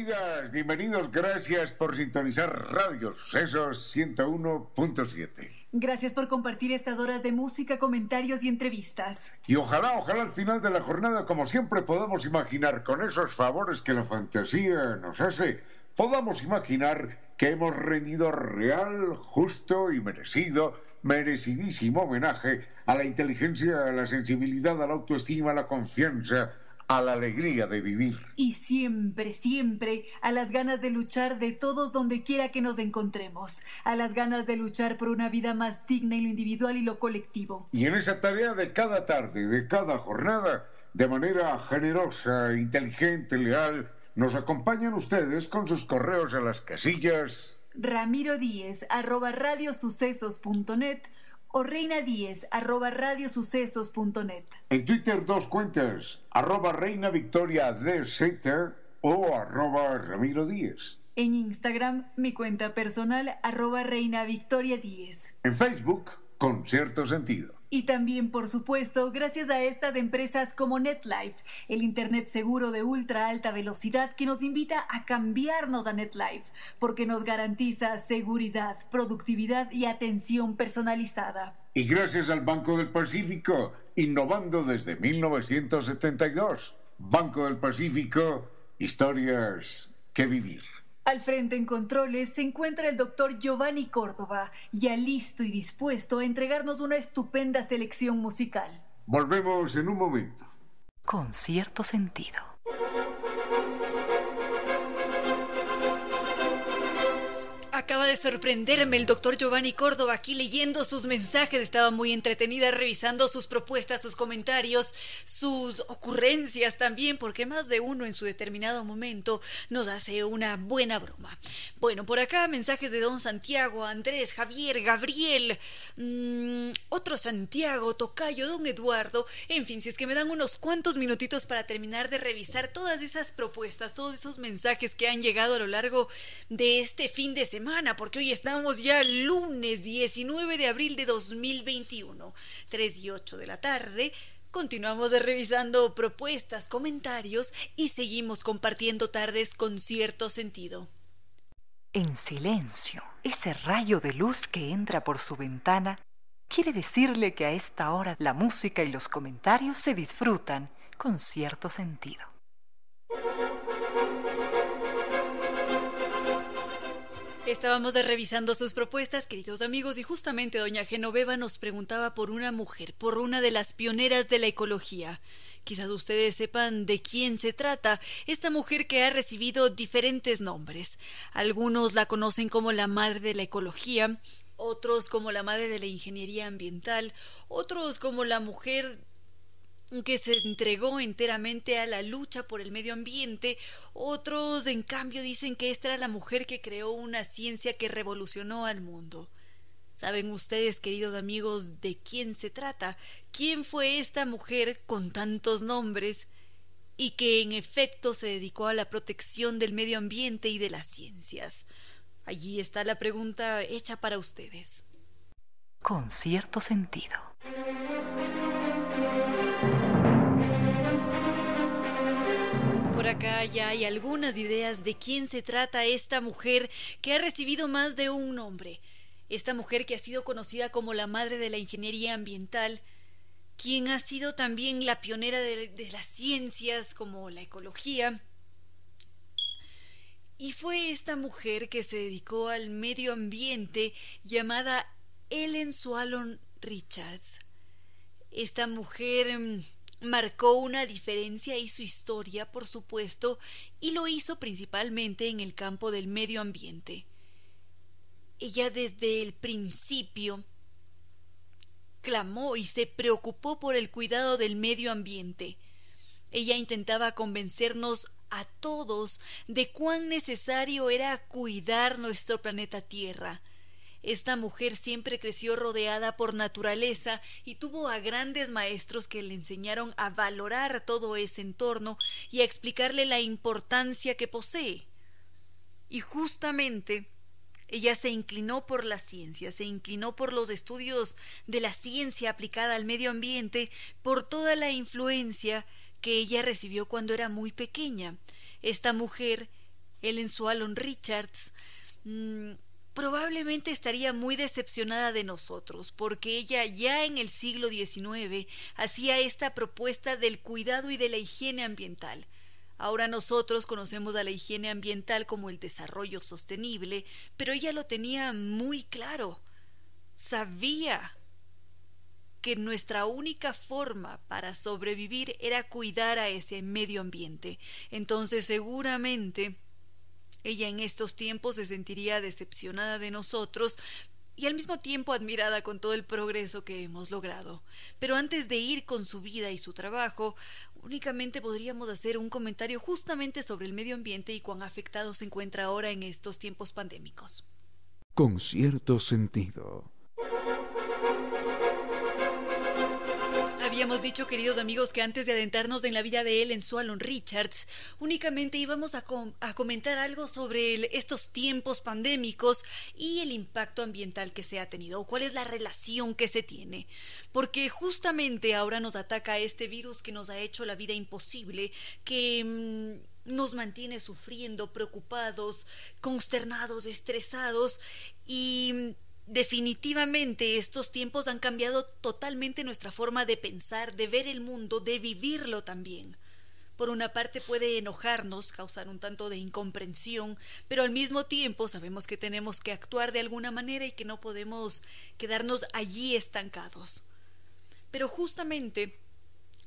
Bienvenidas, bienvenidos, gracias por sintonizar Radio Sucesos 101.7. Gracias por compartir estas horas de música, comentarios y entrevistas. Y ojalá, ojalá al final de la jornada, como siempre podamos imaginar, con esos favores que la fantasía nos hace, podamos imaginar que hemos rendido real, justo y merecido, merecidísimo homenaje a la inteligencia, a la sensibilidad, a la autoestima, a la confianza, a la alegría de vivir. Y siempre, siempre a las ganas de luchar de todos donde quiera que nos encontremos, a las ganas de luchar por una vida más digna en lo individual y lo colectivo. Y en esa tarea de cada tarde, de cada jornada, de manera generosa, inteligente, leal, nos acompañan ustedes con sus correos a las casillas Ramiro Díez arroba radiosucesos.net o Reina 10 arroba radiosucesos.net. En Twitter dos cuentas, arroba Reina Victoria DZ o arroba Ramiro Díez. En Instagram, mi cuenta personal arroba Reina Victoria 10. En Facebook, con cierto sentido. Y también, por supuesto, gracias a estas empresas como NetLife, el Internet seguro de ultra alta velocidad que nos invita a cambiarnos a NetLife, porque nos garantiza seguridad, productividad y atención personalizada. Y gracias al Banco del Pacífico, innovando desde 1972. Banco del Pacífico, historias que vivir. Al frente en controles se encuentra el doctor Giovanni Córdoba, ya listo y dispuesto a entregarnos una estupenda selección musical. Volvemos en un momento. Con cierto sentido. Acaba de sorprenderme el doctor Giovanni Córdoba aquí leyendo sus mensajes. Estaba muy entretenida revisando sus propuestas, sus comentarios, sus ocurrencias también, porque más de uno en su determinado momento nos hace una buena broma. Bueno, por acá mensajes de don Santiago, Andrés, Javier, Gabriel, mmm, otro Santiago, Tocayo, don Eduardo. En fin, si es que me dan unos cuantos minutitos para terminar de revisar todas esas propuestas, todos esos mensajes que han llegado a lo largo de este fin de semana porque hoy estamos ya lunes 19 de abril de 2021, 3 y 8 de la tarde. Continuamos revisando propuestas, comentarios y seguimos compartiendo tardes con cierto sentido. En silencio, ese rayo de luz que entra por su ventana quiere decirle que a esta hora la música y los comentarios se disfrutan con cierto sentido. Estábamos revisando sus propuestas, queridos amigos, y justamente doña Genoveva nos preguntaba por una mujer, por una de las pioneras de la ecología. Quizás ustedes sepan de quién se trata, esta mujer que ha recibido diferentes nombres. Algunos la conocen como la madre de la ecología, otros como la madre de la ingeniería ambiental, otros como la mujer que se entregó enteramente a la lucha por el medio ambiente, otros en cambio dicen que esta era la mujer que creó una ciencia que revolucionó al mundo. ¿Saben ustedes, queridos amigos, de quién se trata? ¿Quién fue esta mujer con tantos nombres y que en efecto se dedicó a la protección del medio ambiente y de las ciencias? Allí está la pregunta hecha para ustedes. Con cierto sentido. Acá ya hay algunas ideas de quién se trata esta mujer que ha recibido más de un nombre. Esta mujer que ha sido conocida como la madre de la ingeniería ambiental, quien ha sido también la pionera de, de las ciencias como la ecología. Y fue esta mujer que se dedicó al medio ambiente llamada Ellen Swallon Richards. Esta mujer mm, marcó una diferencia y su historia, por supuesto, y lo hizo principalmente en el campo del medio ambiente. Ella desde el principio clamó y se preocupó por el cuidado del medio ambiente. Ella intentaba convencernos a todos de cuán necesario era cuidar nuestro planeta Tierra. Esta mujer siempre creció rodeada por naturaleza y tuvo a grandes maestros que le enseñaron a valorar todo ese entorno y a explicarle la importancia que posee. Y justamente ella se inclinó por la ciencia, se inclinó por los estudios de la ciencia aplicada al medio ambiente, por toda la influencia que ella recibió cuando era muy pequeña. Esta mujer, Ellen Swallon Richards, mm, probablemente estaría muy decepcionada de nosotros, porque ella ya en el siglo XIX hacía esta propuesta del cuidado y de la higiene ambiental. Ahora nosotros conocemos a la higiene ambiental como el desarrollo sostenible, pero ella lo tenía muy claro. Sabía que nuestra única forma para sobrevivir era cuidar a ese medio ambiente. Entonces seguramente ella en estos tiempos se sentiría decepcionada de nosotros y al mismo tiempo admirada con todo el progreso que hemos logrado. Pero antes de ir con su vida y su trabajo, únicamente podríamos hacer un comentario justamente sobre el medio ambiente y cuán afectado se encuentra ahora en estos tiempos pandémicos. Con cierto sentido. Habíamos dicho, queridos amigos, que antes de adentrarnos en la vida de él en Swallon Richards, únicamente íbamos a, comentar algo sobre estos tiempos pandémicos y el impacto ambiental que se ha tenido, o cuál es la relación que se tiene. Porque justamente ahora nos ataca este virus que nos ha hecho la vida imposible, que mm, nos mantiene sufriendo, preocupados, consternados, estresados y Definitivamente estos tiempos han cambiado totalmente nuestra forma de pensar, de ver el mundo, de vivirlo también. Por una parte puede enojarnos, causar un tanto de incomprensión, pero al mismo tiempo sabemos que tenemos que actuar de alguna manera y que no podemos quedarnos allí estancados. Pero justamente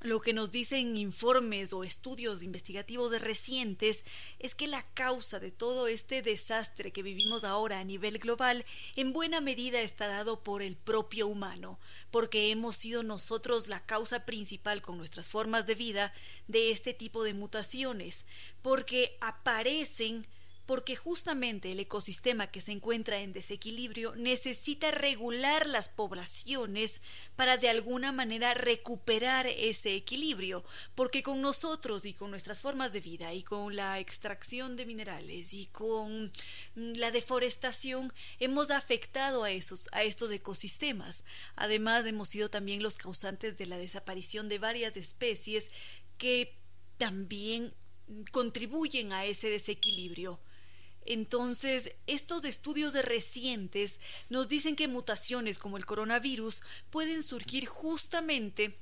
lo que nos dicen informes o estudios investigativos recientes es que la causa de todo este desastre que vivimos ahora a nivel global en buena medida está dado por el propio humano, porque hemos sido nosotros la causa principal con nuestras formas de vida de este tipo de mutaciones, porque aparecen porque justamente el ecosistema que se encuentra en desequilibrio necesita regular las poblaciones para de alguna manera recuperar ese equilibrio, porque con nosotros y con nuestras formas de vida y con la extracción de minerales y con la deforestación hemos afectado a esos a estos ecosistemas. Además hemos sido también los causantes de la desaparición de varias especies que también contribuyen a ese desequilibrio. Entonces, estos estudios recientes nos dicen que mutaciones como el coronavirus pueden surgir justamente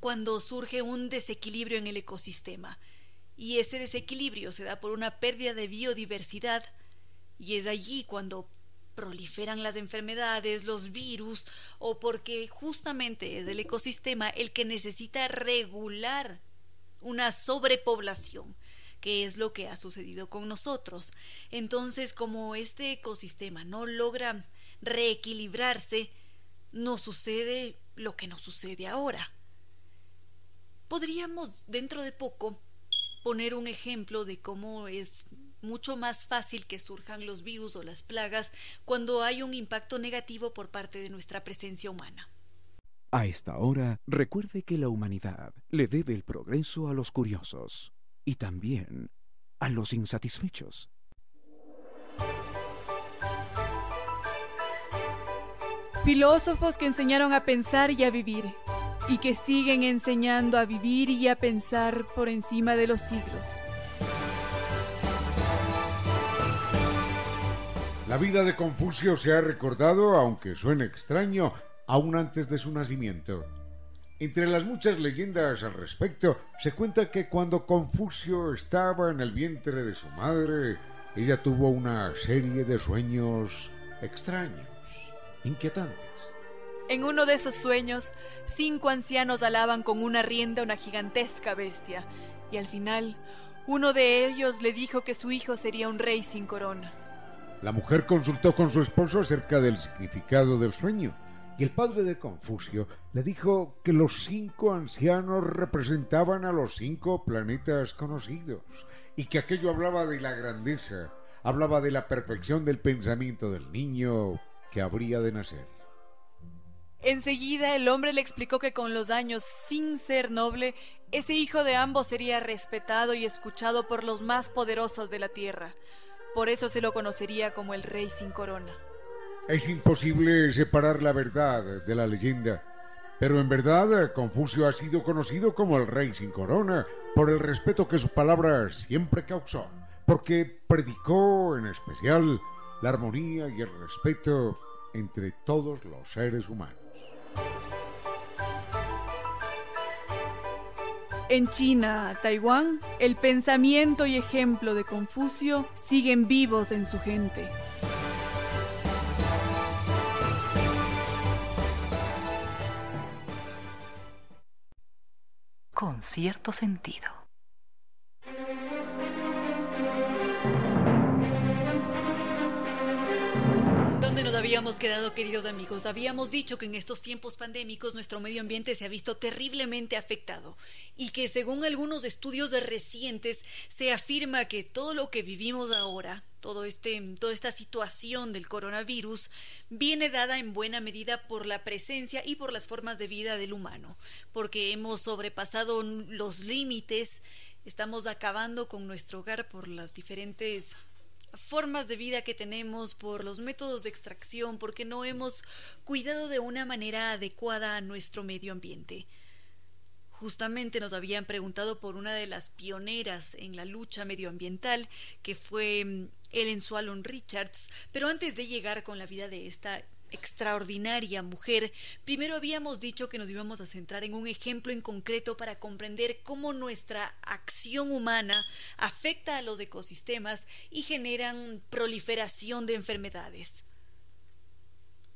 cuando surge un desequilibrio en el ecosistema. Y ese desequilibrio se da por una pérdida de biodiversidad y es allí cuando proliferan las enfermedades, los virus, o porque justamente es el ecosistema el que necesita regular una sobrepoblación que es lo que ha sucedido con nosotros. Entonces, como este ecosistema no logra reequilibrarse, nos sucede lo que nos sucede ahora. Podríamos dentro de poco poner un ejemplo de cómo es mucho más fácil que surjan los virus o las plagas cuando hay un impacto negativo por parte de nuestra presencia humana. A esta hora, recuerde que la humanidad le debe el progreso a los curiosos y también a los insatisfechos. Filósofos que enseñaron a pensar y a vivir, y que siguen enseñando a vivir y a pensar por encima de los siglos. La vida de Confucio se ha recordado, aunque suene extraño, aún antes de su nacimiento. Entre las muchas leyendas al respecto, se cuenta que cuando Confucio estaba en el vientre de su madre, ella tuvo una serie de sueños extraños, inquietantes. En uno de esos sueños, cinco ancianos alaban con una rienda una gigantesca bestia, y al final, uno de ellos le dijo que su hijo sería un rey sin corona. La mujer consultó con su esposo acerca del significado del sueño, y el padre de Confucio le dijo que los cinco ancianos representaban a los cinco planetas conocidos, y que aquello hablaba de la grandeza, hablaba de la perfección del pensamiento del niño que habría de nacer. Enseguida el hombre le explicó que con los años, sin ser noble, ese hijo de ambos sería respetado y escuchado por los más poderosos de la tierra. Por eso se lo conocería como el rey sin corona. Es imposible separar la verdad de la leyenda, pero en verdad Confucio ha sido conocido como el rey sin corona por el respeto que su palabra siempre causó, porque predicó en especial la armonía y el respeto entre todos los seres humanos. En China, Taiwán, el pensamiento y ejemplo de Confucio siguen vivos en su gente. Con cierto sentido. ¿Dónde nos habíamos quedado, queridos amigos? Habíamos dicho que en estos tiempos pandémicos nuestro medio ambiente se ha visto terriblemente afectado y que según algunos estudios recientes se afirma que todo lo que vivimos ahora, todo este, toda esta situación del coronavirus, viene dada en buena medida por la presencia y por las formas de vida del humano, porque hemos sobrepasado los límites, estamos acabando con nuestro hogar por las diferentes formas de vida que tenemos, por los métodos de extracción, porque no hemos cuidado de una manera adecuada a nuestro medio ambiente. Justamente nos habían preguntado por una de las pioneras en la lucha medioambiental, que fue mm, Ellen Swallon Richards, pero antes de llegar con la vida de esta extraordinaria mujer, primero habíamos dicho que nos íbamos a centrar en un ejemplo en concreto para comprender cómo nuestra acción humana afecta a los ecosistemas y generan proliferación de enfermedades.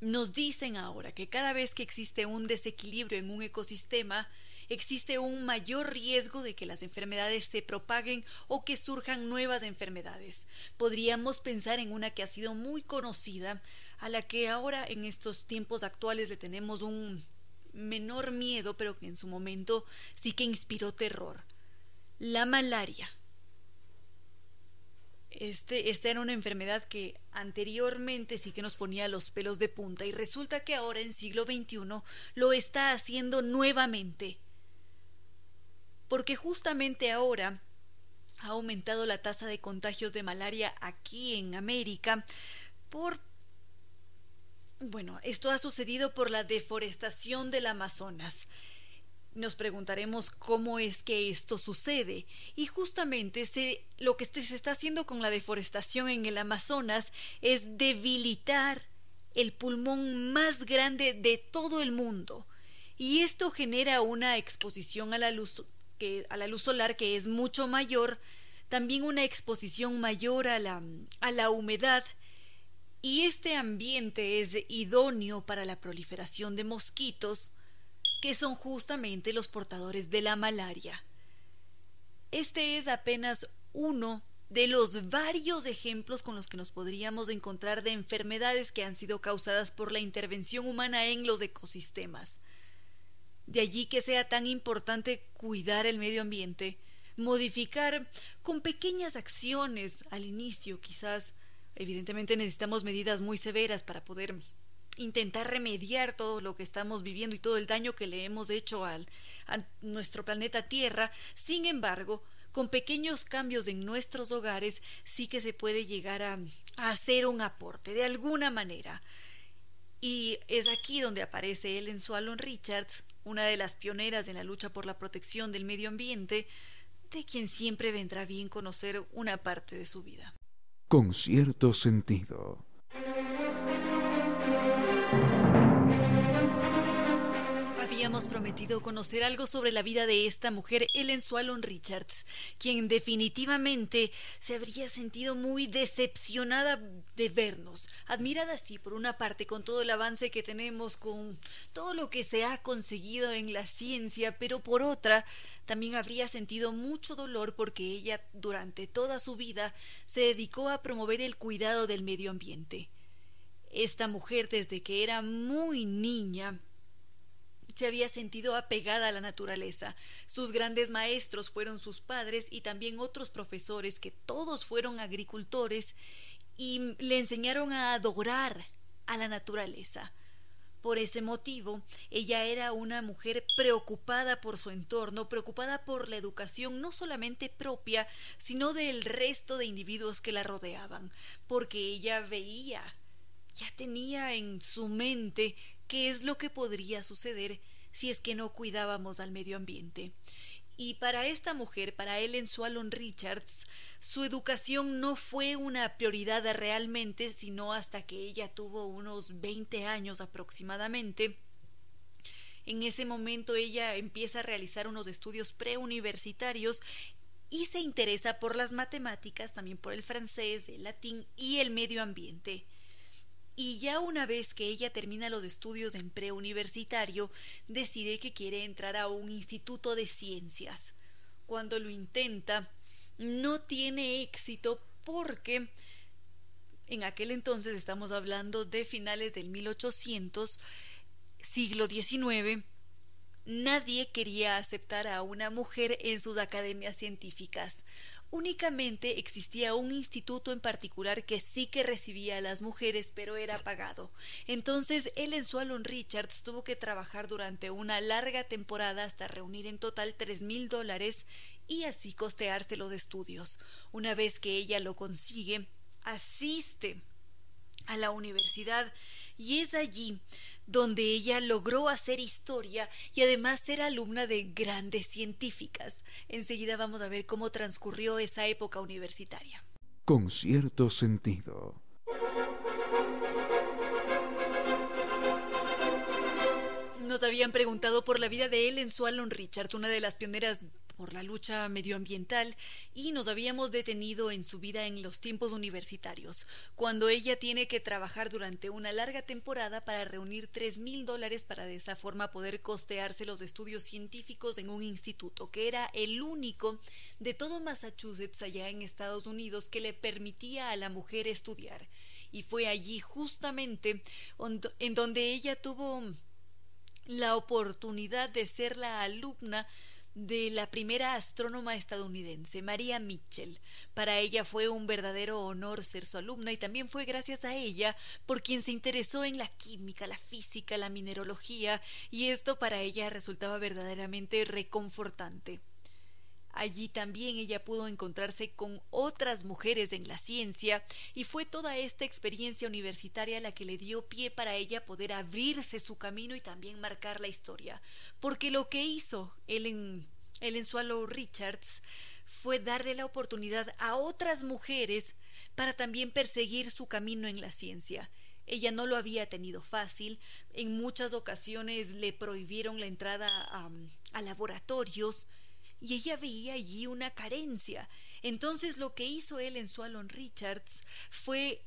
Nos dicen ahora que cada vez que existe un desequilibrio en un ecosistema, existe un mayor riesgo de que las enfermedades se propaguen o que surjan nuevas enfermedades. Podríamos pensar en una que ha sido muy conocida, a la que ahora en estos tiempos actuales le tenemos un menor miedo, pero que en su momento sí que inspiró terror. La malaria. Este, esta era una enfermedad que anteriormente sí que nos ponía los pelos de punta y resulta que ahora en siglo XXI lo está haciendo nuevamente. Porque justamente ahora ha aumentado la tasa de contagios de malaria aquí en América por bueno, esto ha sucedido por la deforestación del Amazonas. Nos preguntaremos cómo es que esto sucede. Y justamente lo que se está haciendo con la deforestación en el Amazonas es debilitar el pulmón más grande de todo el mundo. Y esto genera una exposición a la luz, que, a la luz solar que es mucho mayor, también una exposición mayor a la, a la humedad, y este ambiente es idóneo para la proliferación de mosquitos, que son justamente los portadores de la malaria. Este es apenas uno de los varios ejemplos con los que nos podríamos encontrar de enfermedades que han sido causadas por la intervención humana en los ecosistemas. De allí que sea tan importante cuidar el medio ambiente, modificar con pequeñas acciones al inicio quizás Evidentemente necesitamos medidas muy severas para poder intentar remediar todo lo que estamos viviendo y todo el daño que le hemos hecho al, a nuestro planeta Tierra. Sin embargo, con pequeños cambios en nuestros hogares sí que se puede llegar a, hacer un aporte de alguna manera. Y es aquí donde aparece Ellen Swallon Richards, una de las pioneras en la lucha por la protección del medio ambiente, de quien siempre vendrá bien conocer una parte de su vida con cierto sentido. Habíamos prometido conocer algo sobre la vida de esta mujer, Ellen Swallon Richards, quien definitivamente se habría sentido muy decepcionada de vernos, admirada sí por una parte con todo el avance que tenemos, con todo lo que se ha conseguido en la ciencia, pero por otra también habría sentido mucho dolor porque ella durante toda su vida se dedicó a promover el cuidado del medio ambiente. Esta mujer desde que era muy niña se había sentido apegada a la naturaleza. Sus grandes maestros fueron sus padres y también otros profesores que todos fueron agricultores y le enseñaron a adorar a la naturaleza. Por ese motivo, ella era una mujer preocupada por su entorno, preocupada por la educación no solamente propia, sino del resto de individuos que la rodeaban, porque ella veía, ya tenía en su mente qué es lo que podría suceder si es que no cuidábamos al medio ambiente. Y para esta mujer, para Ellen Swallon Richards, su educación no fue una prioridad realmente, sino hasta que ella tuvo unos 20 años aproximadamente. En ese momento ella empieza a realizar unos estudios preuniversitarios y se interesa por las matemáticas, también por el francés, el latín y el medio ambiente. Y ya una vez que ella termina los estudios en preuniversitario, decide que quiere entrar a un instituto de ciencias. Cuando lo intenta, no tiene éxito porque en aquel entonces estamos hablando de finales del 1800, siglo XIX, nadie quería aceptar a una mujer en sus academias científicas únicamente existía un instituto en particular que sí que recibía a las mujeres, pero era pagado. Entonces, Ellen Swallon Richards tuvo que trabajar durante una larga temporada hasta reunir en total tres mil dólares y así costearse los estudios. Una vez que ella lo consigue, asiste a la universidad y es allí donde ella logró hacer historia y además ser alumna de grandes científicas. Enseguida vamos a ver cómo transcurrió esa época universitaria. Con cierto sentido. Nos habían preguntado por la vida de Ellen Swallon Richards, una de las pioneras por la lucha medioambiental y nos habíamos detenido en su vida en los tiempos universitarios, cuando ella tiene que trabajar durante una larga temporada para reunir tres mil dólares para de esa forma poder costearse los estudios científicos en un instituto que era el único de todo Massachusetts allá en Estados Unidos que le permitía a la mujer estudiar. Y fue allí justamente en donde ella tuvo la oportunidad de ser la alumna de la primera astrónoma estadounidense, María Mitchell. Para ella fue un verdadero honor ser su alumna y también fue gracias a ella por quien se interesó en la química, la física, la mineralogía, y esto para ella resultaba verdaderamente reconfortante. Allí también ella pudo encontrarse con otras mujeres en la ciencia y fue toda esta experiencia universitaria la que le dio pie para ella poder abrirse su camino y también marcar la historia. Porque lo que hizo Ellen, Ellen Swallow Richards fue darle la oportunidad a otras mujeres para también perseguir su camino en la ciencia. Ella no lo había tenido fácil, en muchas ocasiones le prohibieron la entrada a, a laboratorios, y ella veía allí una carencia. Entonces lo que hizo él en Swallon Richards fue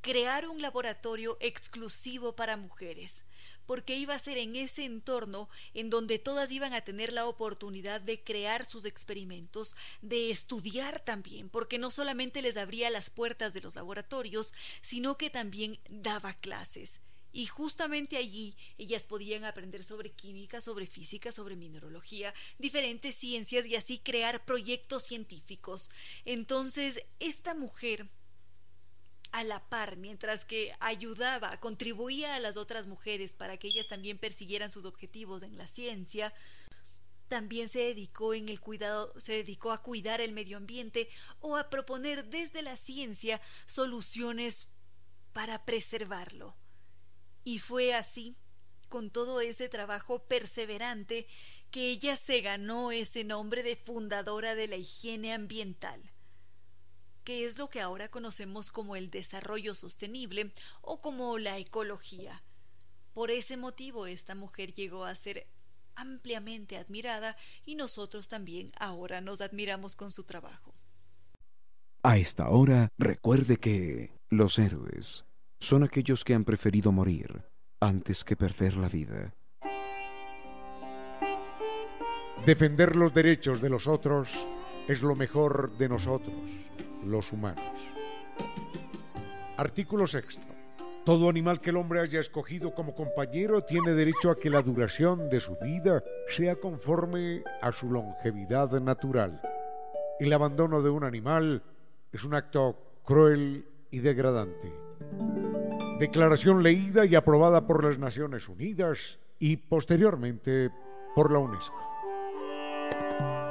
crear un laboratorio exclusivo para mujeres, porque iba a ser en ese entorno en donde todas iban a tener la oportunidad de crear sus experimentos, de estudiar también, porque no solamente les abría las puertas de los laboratorios, sino que también daba clases y justamente allí ellas podían aprender sobre química, sobre física, sobre mineralogía, diferentes ciencias y así crear proyectos científicos. Entonces, esta mujer a la par, mientras que ayudaba, contribuía a las otras mujeres para que ellas también persiguieran sus objetivos en la ciencia, también se dedicó en el cuidado, se dedicó a cuidar el medio ambiente o a proponer desde la ciencia soluciones para preservarlo. Y fue así, con todo ese trabajo perseverante, que ella se ganó ese nombre de fundadora de la higiene ambiental, que es lo que ahora conocemos como el desarrollo sostenible o como la ecología. Por ese motivo esta mujer llegó a ser ampliamente admirada y nosotros también ahora nos admiramos con su trabajo. A esta hora, recuerde que los héroes son aquellos que han preferido morir antes que perder la vida. Defender los derechos de los otros es lo mejor de nosotros, los humanos. Artículo sexto. Todo animal que el hombre haya escogido como compañero tiene derecho a que la duración de su vida sea conforme a su longevidad natural. El abandono de un animal es un acto cruel y degradante. Declaración leída y aprobada por las Naciones Unidas y posteriormente por la UNESCO.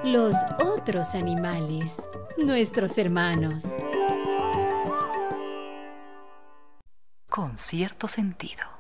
Los otros animales, nuestros hermanos. Con cierto sentido.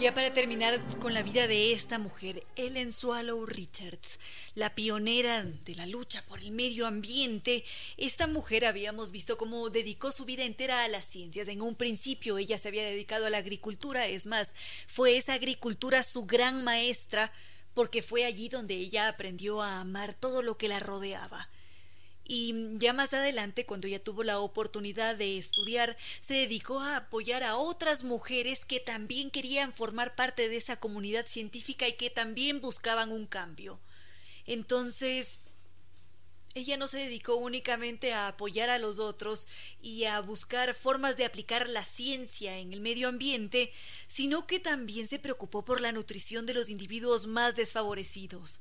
Ya para terminar con la vida de esta mujer, Ellen Swallow Richards, la pionera de la lucha por el medio ambiente, esta mujer habíamos visto cómo dedicó su vida entera a las ciencias. En un principio ella se había dedicado a la agricultura, es más, fue esa agricultura su gran maestra, porque fue allí donde ella aprendió a amar todo lo que la rodeaba y ya más adelante, cuando ella tuvo la oportunidad de estudiar, se dedicó a apoyar a otras mujeres que también querían formar parte de esa comunidad científica y que también buscaban un cambio. Entonces, ella no se dedicó únicamente a apoyar a los otros y a buscar formas de aplicar la ciencia en el medio ambiente, sino que también se preocupó por la nutrición de los individuos más desfavorecidos.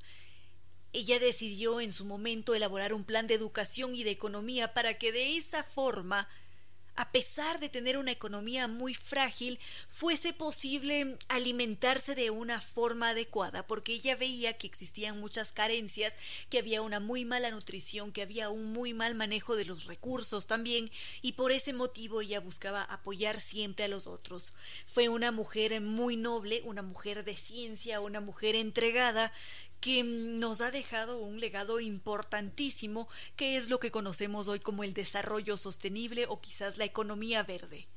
Ella decidió en su momento elaborar un plan de educación y de economía para que de esa forma, a pesar de tener una economía muy frágil, fuese posible alimentarse de una forma adecuada, porque ella veía que existían muchas carencias, que había una muy mala nutrición, que había un muy mal manejo de los recursos también, y por ese motivo ella buscaba apoyar siempre a los otros. Fue una mujer muy noble, una mujer de ciencia, una mujer entregada, que nos ha dejado un legado importantísimo, que es lo que conocemos hoy como el desarrollo sostenible o quizás la economía verde.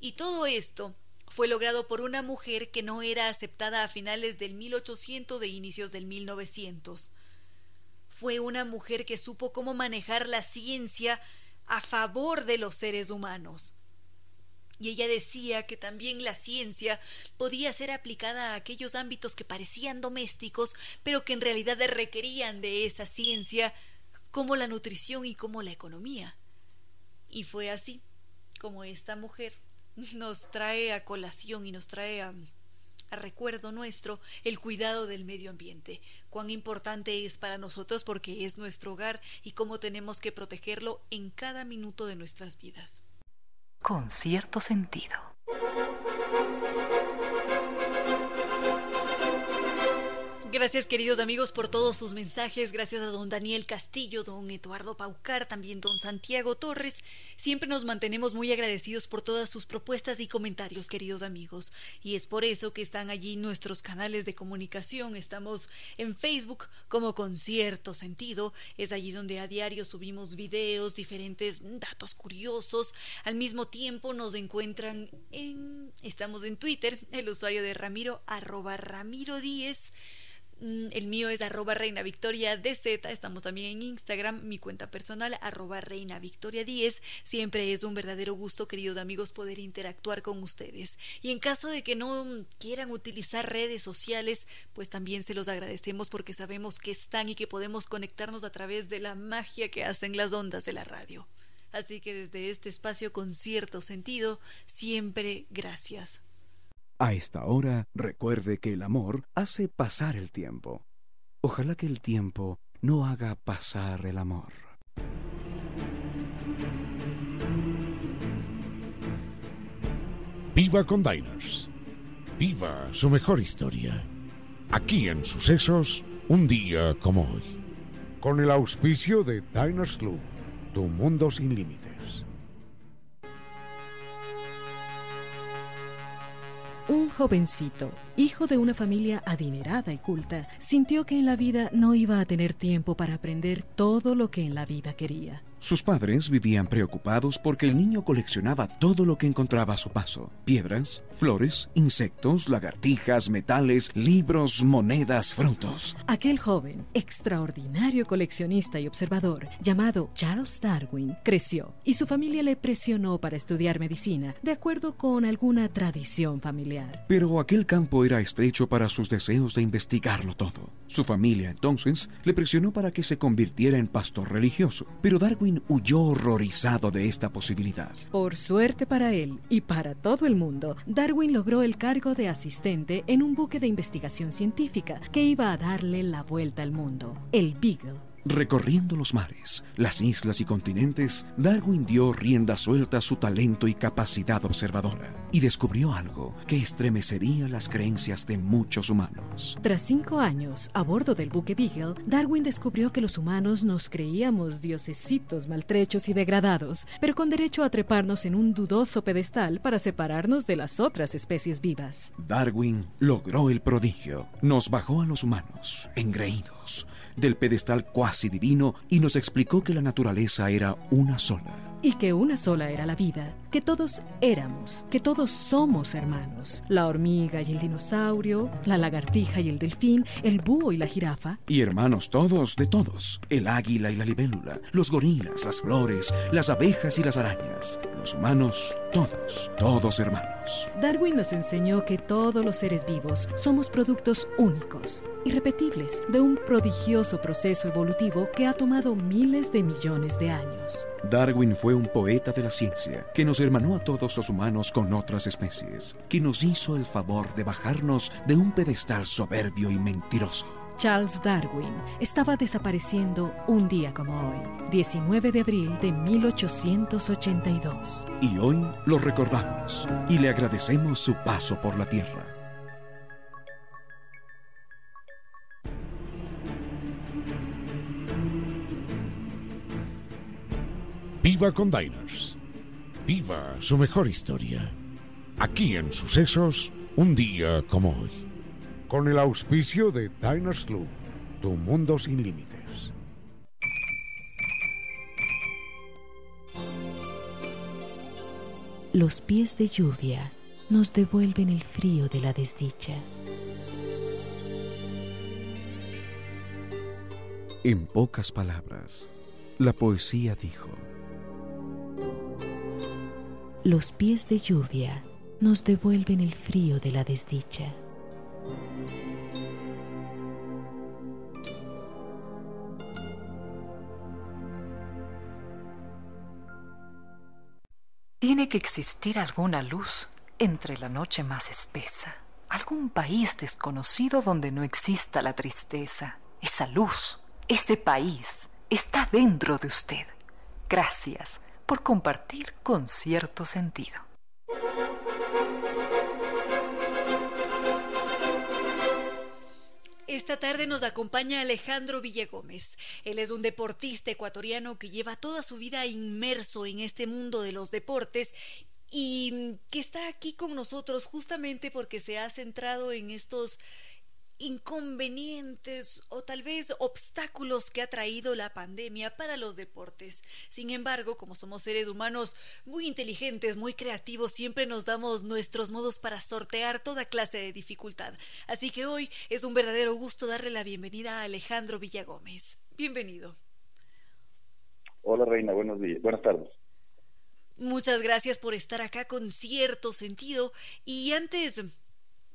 Y todo esto fue logrado por una mujer que no era aceptada a finales del 1800 e inicios del 1900. Fue una mujer que supo cómo manejar la ciencia a favor de los seres humanos y ella decía que también la ciencia podía ser aplicada a aquellos ámbitos que parecían domésticos, pero que en realidad requerían de esa ciencia, como la nutrición y como la economía. Y fue así como esta mujer nos trae a colación y nos trae a, recuerdo nuestro el cuidado del medio ambiente, cuán importante es para nosotros porque es nuestro hogar y cómo tenemos que protegerlo en cada minuto de nuestras vidas con cierto sentido. Gracias queridos amigos por todos sus mensajes, gracias a don Daniel Castillo, don Eduardo Paucar, también don Santiago Torres. Siempre nos mantenemos muy agradecidos por todas sus propuestas y comentarios, queridos amigos. Y es por eso que están allí nuestros canales de comunicación. Estamos en Facebook como con cierto sentido. Es allí donde a diario subimos videos, diferentes datos curiosos. Al mismo tiempo nos encuentran en... Estamos en Twitter, el usuario de Ramiro, arroba Ramiro 10. Mm, el mío es arroba reina victoria DZ. Estamos también en Instagram, mi cuenta personal, arroba reina victoria 10. Siempre es un verdadero gusto, queridos amigos, poder interactuar con ustedes. Y en caso de que no quieran utilizar redes sociales, pues también se los agradecemos porque sabemos que están y que podemos conectarnos a través de la magia que hacen las ondas de la radio. Así que desde este espacio con cierto sentido, siempre gracias. A esta hora, recuerde que el amor hace pasar el tiempo. Ojalá que el tiempo no haga pasar el amor. Viva con Diners. Viva su mejor historia. Aquí en Sucesos, un día como hoy. Con el auspicio de Diners Club, tu mundo sin límites. Jovencito, hijo de una familia adinerada y culta, sintió que en la vida no iba a tener tiempo para aprender todo lo que en la vida quería. Sus padres vivían preocupados porque el niño coleccionaba todo lo que encontraba a su paso. Piedras, flores, insectos, lagartijas, metales, libros, monedas, frutos. Aquel joven, extraordinario coleccionista y observador, llamado Charles Darwin, creció y su familia le presionó para estudiar medicina, de acuerdo con alguna tradición familiar. Pero aquel campo era estrecho para sus deseos de investigarlo todo. Su familia entonces le presionó para que se convirtiera en pastor religioso, pero Darwin huyó horrorizado de esta posibilidad. Por suerte para él y para todo el mundo, Darwin logró el cargo de asistente en un buque de investigación científica que iba a darle la vuelta al mundo, el Beagle. Recorriendo los mares, las islas y continentes, Darwin dio rienda suelta a su talento y capacidad observadora y descubrió algo que estremecería las creencias de muchos humanos. Tras cinco años a bordo del buque Beagle, Darwin descubrió que los humanos nos creíamos diosecitos maltrechos y degradados, pero con derecho a treparnos en un dudoso pedestal para separarnos de las otras especies vivas. Darwin logró el prodigio. Nos bajó a los humanos, engreídos, del pedestal cuasi divino y nos explicó que la naturaleza era una sola. Y que una sola era la vida, que todos éramos, que todos somos hermanos. La hormiga y el dinosaurio, la lagartija y el delfín, el búho y la jirafa. Y hermanos todos de todos, el águila y la libélula, los gorilas, las flores, las abejas y las arañas, los humanos, todos, todos hermanos. Darwin nos enseñó que todos los seres vivos somos productos únicos, irrepetibles, de un prodigioso proceso evolutivo que ha tomado miles de millones de años. Darwin fue un poeta de la ciencia que nos hermanó a todos los humanos con otras especies, que nos hizo el favor de bajarnos de un pedestal soberbio y mentiroso. Charles Darwin estaba desapareciendo un día como hoy, 19 de abril de 1882. Y hoy lo recordamos y le agradecemos su paso por la Tierra. Viva con Diners. Viva su mejor historia. Aquí en Sucesos, un día como hoy. Con el auspicio de Diners Club, tu mundo sin límites. Los pies de lluvia nos devuelven el frío de la desdicha. En pocas palabras, la poesía dijo, Los pies de lluvia nos devuelven el frío de la desdicha. Tiene que existir alguna luz entre la noche más espesa, algún país desconocido donde no exista la tristeza. Esa luz, ese país, está dentro de usted. Gracias por compartir con cierto sentido. Esta tarde nos acompaña Alejandro Villagómez. Él es un deportista ecuatoriano que lleva toda su vida inmerso en este mundo de los deportes y que está aquí con nosotros justamente porque se ha centrado en estos inconvenientes o tal vez obstáculos que ha traído la pandemia para los deportes. Sin embargo, como somos seres humanos muy inteligentes, muy creativos, siempre nos damos nuestros modos para sortear toda clase de dificultad. Así que hoy es un verdadero gusto darle la bienvenida a Alejandro Villagómez. Bienvenido. Hola Reina, buenos días, buenas tardes. Muchas gracias por estar acá con cierto sentido y antes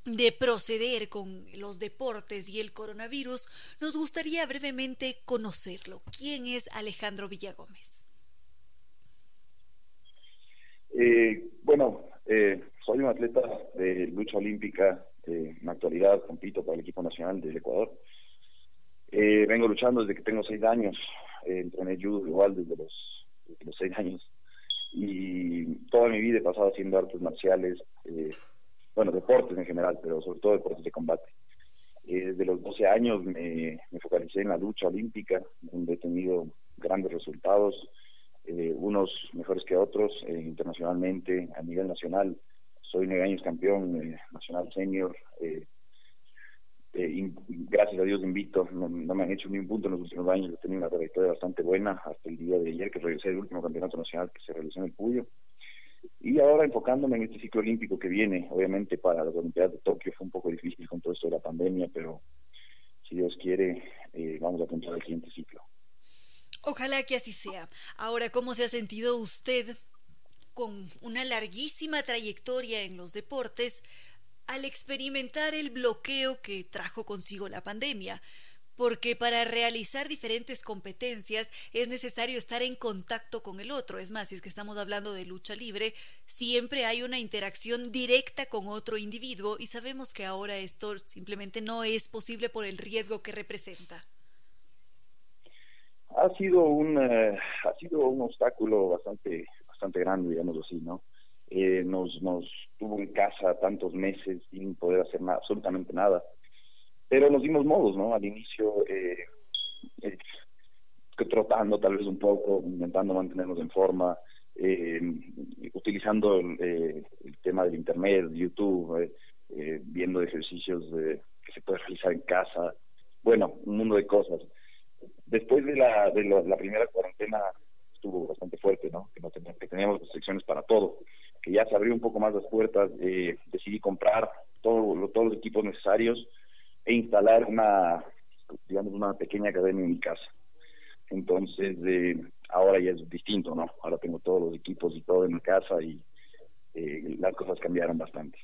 de proceder con los deportes y el coronavirus, nos gustaría brevemente conocerlo. ¿Quién es Alejandro Villagómez? Eh, bueno, eh, soy un atleta de lucha olímpica. Eh, en la actualidad compito para el equipo nacional del Ecuador. Eh, vengo luchando desde que tengo seis años. entrené judo igual desde los, desde los seis años. Y toda mi vida he pasado haciendo artes marciales bueno, deportes en general, pero sobre todo deportes de combate. Eh, desde los 12 años me, me, focalicé en la lucha olímpica, donde he tenido grandes resultados, eh, unos mejores que otros eh, internacionalmente, a nivel nacional. Soy nueve años campeón nacional senior. eh, gracias a Dios invito, no, me han hecho ni un punto en los últimos años, he tenido una trayectoria bastante buena hasta el día de ayer que regresé el último campeonato nacional que se realizó en el Puyo. Y ahora enfocándome en este ciclo olímpico que viene, obviamente para las Olimpiadas de Tokio fue un poco difícil con todo esto de la pandemia, pero si Dios quiere, eh, vamos a apuntar al siguiente ciclo. Ojalá que así sea. Ahora, ¿cómo se ha sentido usted con una larguísima trayectoria en los deportes al experimentar el bloqueo que trajo consigo la pandemia? Porque para realizar diferentes competencias es necesario estar en contacto con el otro. Es más, si es que estamos hablando de lucha libre, siempre hay una interacción directa con otro individuo y sabemos que ahora esto simplemente no es posible por el riesgo que representa. Ha sido un eh, ha sido un obstáculo bastante bastante grande, digamos así, ¿no? Eh, nos nos tuvo en casa tantos meses sin poder hacer absolutamente nada pero nos dimos modos, ¿no? Al inicio, eh, eh, trotando tal vez un poco, intentando mantenernos en forma, eh, utilizando el, tema del internet, YouTube, viendo ejercicios que se puede realizar en casa, bueno, un mundo de cosas. Después de la, de la primera cuarentena estuvo bastante fuerte, ¿no? Que, no teníamos, que teníamos restricciones para todo, que ya se abrió un poco más las puertas, decidí comprar todo, todos los equipos necesarios, e instalar una, digamos, una pequeña academia en mi casa. Entonces, eh, ahora ya es distinto, ¿no? Ahora tengo todos los equipos y todo en mi casa y eh, las cosas cambiaron bastante.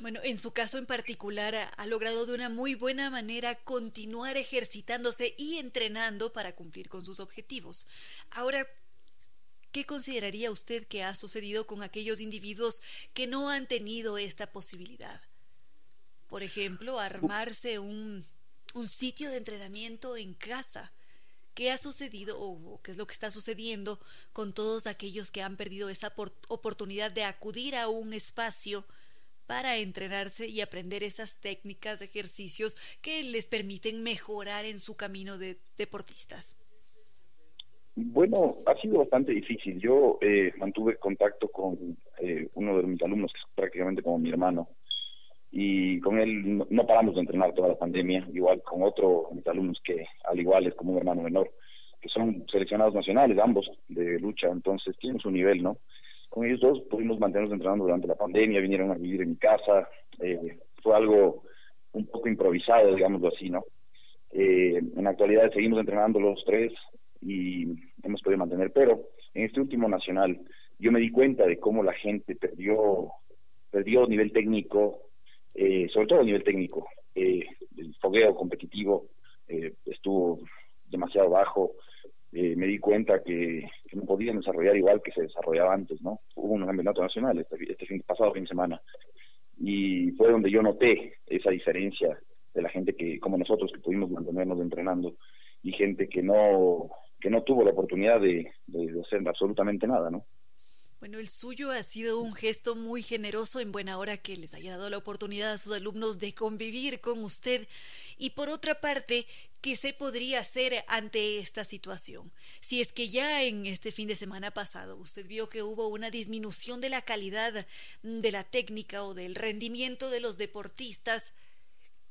Bueno, en su caso en particular ha, logrado de una muy buena manera continuar ejercitándose y entrenando para cumplir con sus objetivos. Ahora, ¿qué consideraría usted que ha sucedido con aquellos individuos que no han tenido esta posibilidad? Por ejemplo, armarse un, un sitio de entrenamiento en casa. ¿Qué ha sucedido o qué es lo que está sucediendo con todos aquellos que han perdido esa oportunidad de acudir a un espacio para entrenarse y aprender esas técnicas ejercicios que les permiten mejorar en su camino de deportistas? Bueno, ha sido bastante difícil. Yo eh, mantuve contacto con eh, uno de mis alumnos, que es prácticamente como mi hermano, y con él no, paramos de entrenar toda la pandemia, igual con otro mis alumnos que al igual es como un hermano menor, que son seleccionados nacionales ambos de lucha, entonces tienen su nivel, ¿no? Con ellos dos pudimos mantenernos entrenando durante la pandemia, vinieron a vivir en mi casa, eh, fue algo un poco improvisado, digámoslo así, ¿no? Eh, en la actualidad seguimos entrenando los tres y hemos podido mantener, pero en este último nacional yo me di cuenta de cómo la gente perdió perdió nivel técnico, eh, sobre todo a nivel técnico. Eh, el fogueo competitivo eh, estuvo demasiado bajo. me di cuenta que, no podían desarrollar igual que se desarrollaba antes, ¿no? Hubo un campeonato nacional este, este fin, pasado fin de semana y fue donde yo noté esa diferencia de la gente que, como nosotros, que pudimos mantenernos entrenando y gente que no que no tuvo la oportunidad de, de hacer absolutamente nada, ¿no? Bueno, el suyo ha sido un gesto muy generoso en buena hora que les haya dado la oportunidad a sus alumnos de convivir con usted. Y por otra parte, ¿qué se podría hacer ante esta situación? Si es que ya en este fin de semana pasado usted vio que hubo una disminución de la calidad de la técnica o del rendimiento de los deportistas,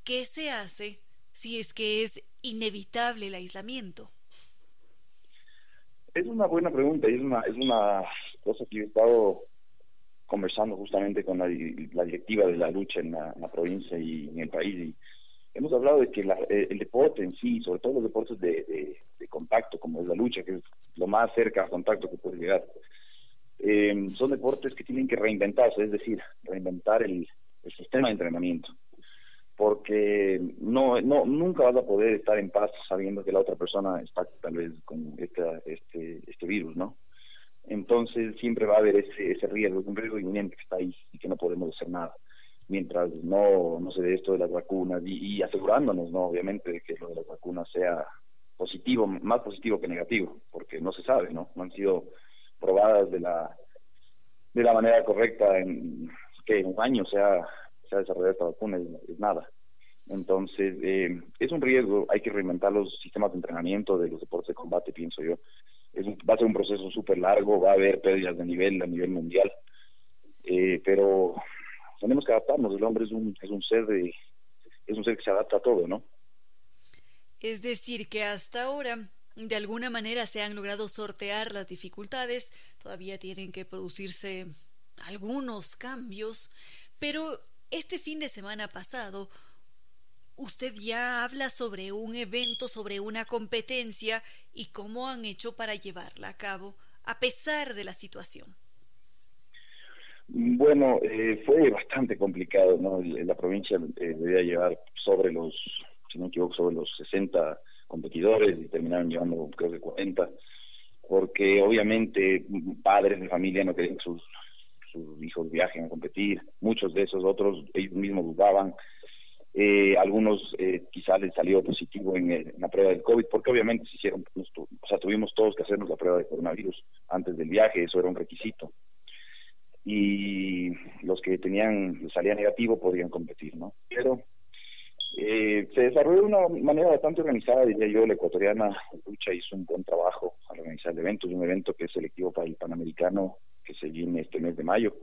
¿qué se hace si es que es inevitable el aislamiento? Es una buena pregunta y es una, es una cosa que he estado conversando justamente con la, directiva de la lucha en la, provincia y en el país. Y hemos hablado de que eh, el deporte en sí, sobre todo los deportes de, contacto, como es la lucha, que es lo más cerca al contacto que puede llegar, eh, son deportes que tienen que reinventarse, es decir, reinventar el, sistema de entrenamiento. Porque no, no, nunca vas a poder estar en paz sabiendo que la otra persona está tal vez con este, este, este virus, ¿no? Entonces siempre va a haber ese, ese riesgo, un riesgo inminente que está ahí y que no podemos hacer nada mientras no, no se dé esto de las vacunas y, asegurándonos, no obviamente, de que lo de las vacunas sea positivo, más positivo que negativo, porque no se sabe, ¿no? No han sido probadas de la de la manera correcta en que en un año se ha, se ha desarrollado esta vacuna, es, nada. Entonces, eh, es un riesgo, hay que reinventar los sistemas de entrenamiento de los deportes de combate, pienso yo va a ser un proceso súper largo, va a haber pérdidas de nivel a nivel mundial, eh, pero tenemos que adaptarnos, el hombre es un, es un ser de, es un ser que se adapta a todo, ¿no? Es decir, que hasta ahora de alguna manera se han logrado sortear las dificultades, todavía tienen que producirse algunos cambios, pero este fin de semana pasado usted ya habla sobre un evento, sobre una competencia y cómo han hecho para llevarla a cabo a pesar de la situación. Bueno, eh, fue bastante complicado, ¿no? La provincia eh, debía llevar sobre los, si no me equivoco, sobre los 60 competidores y terminaron llevando creo que 40, porque obviamente padres de familia no querían que sus, sus hijos viajen a competir, muchos de esos otros ellos mismos dudaban, eh, algunos eh, quizá les salió positivo en, la prueba del COVID, porque obviamente se hicieron, pues, o sea, tuvimos todos que hacernos la prueba de coronavirus antes del viaje, eso era un requisito. Y los que tenían, les salía negativo podían competir, ¿no? Pero eh, se desarrolló de una manera bastante organizada, diría yo, la ecuatoriana lucha hizo un buen trabajo al organizar el evento, es un evento que es selectivo para el Panamericano que se viene este mes de mayo.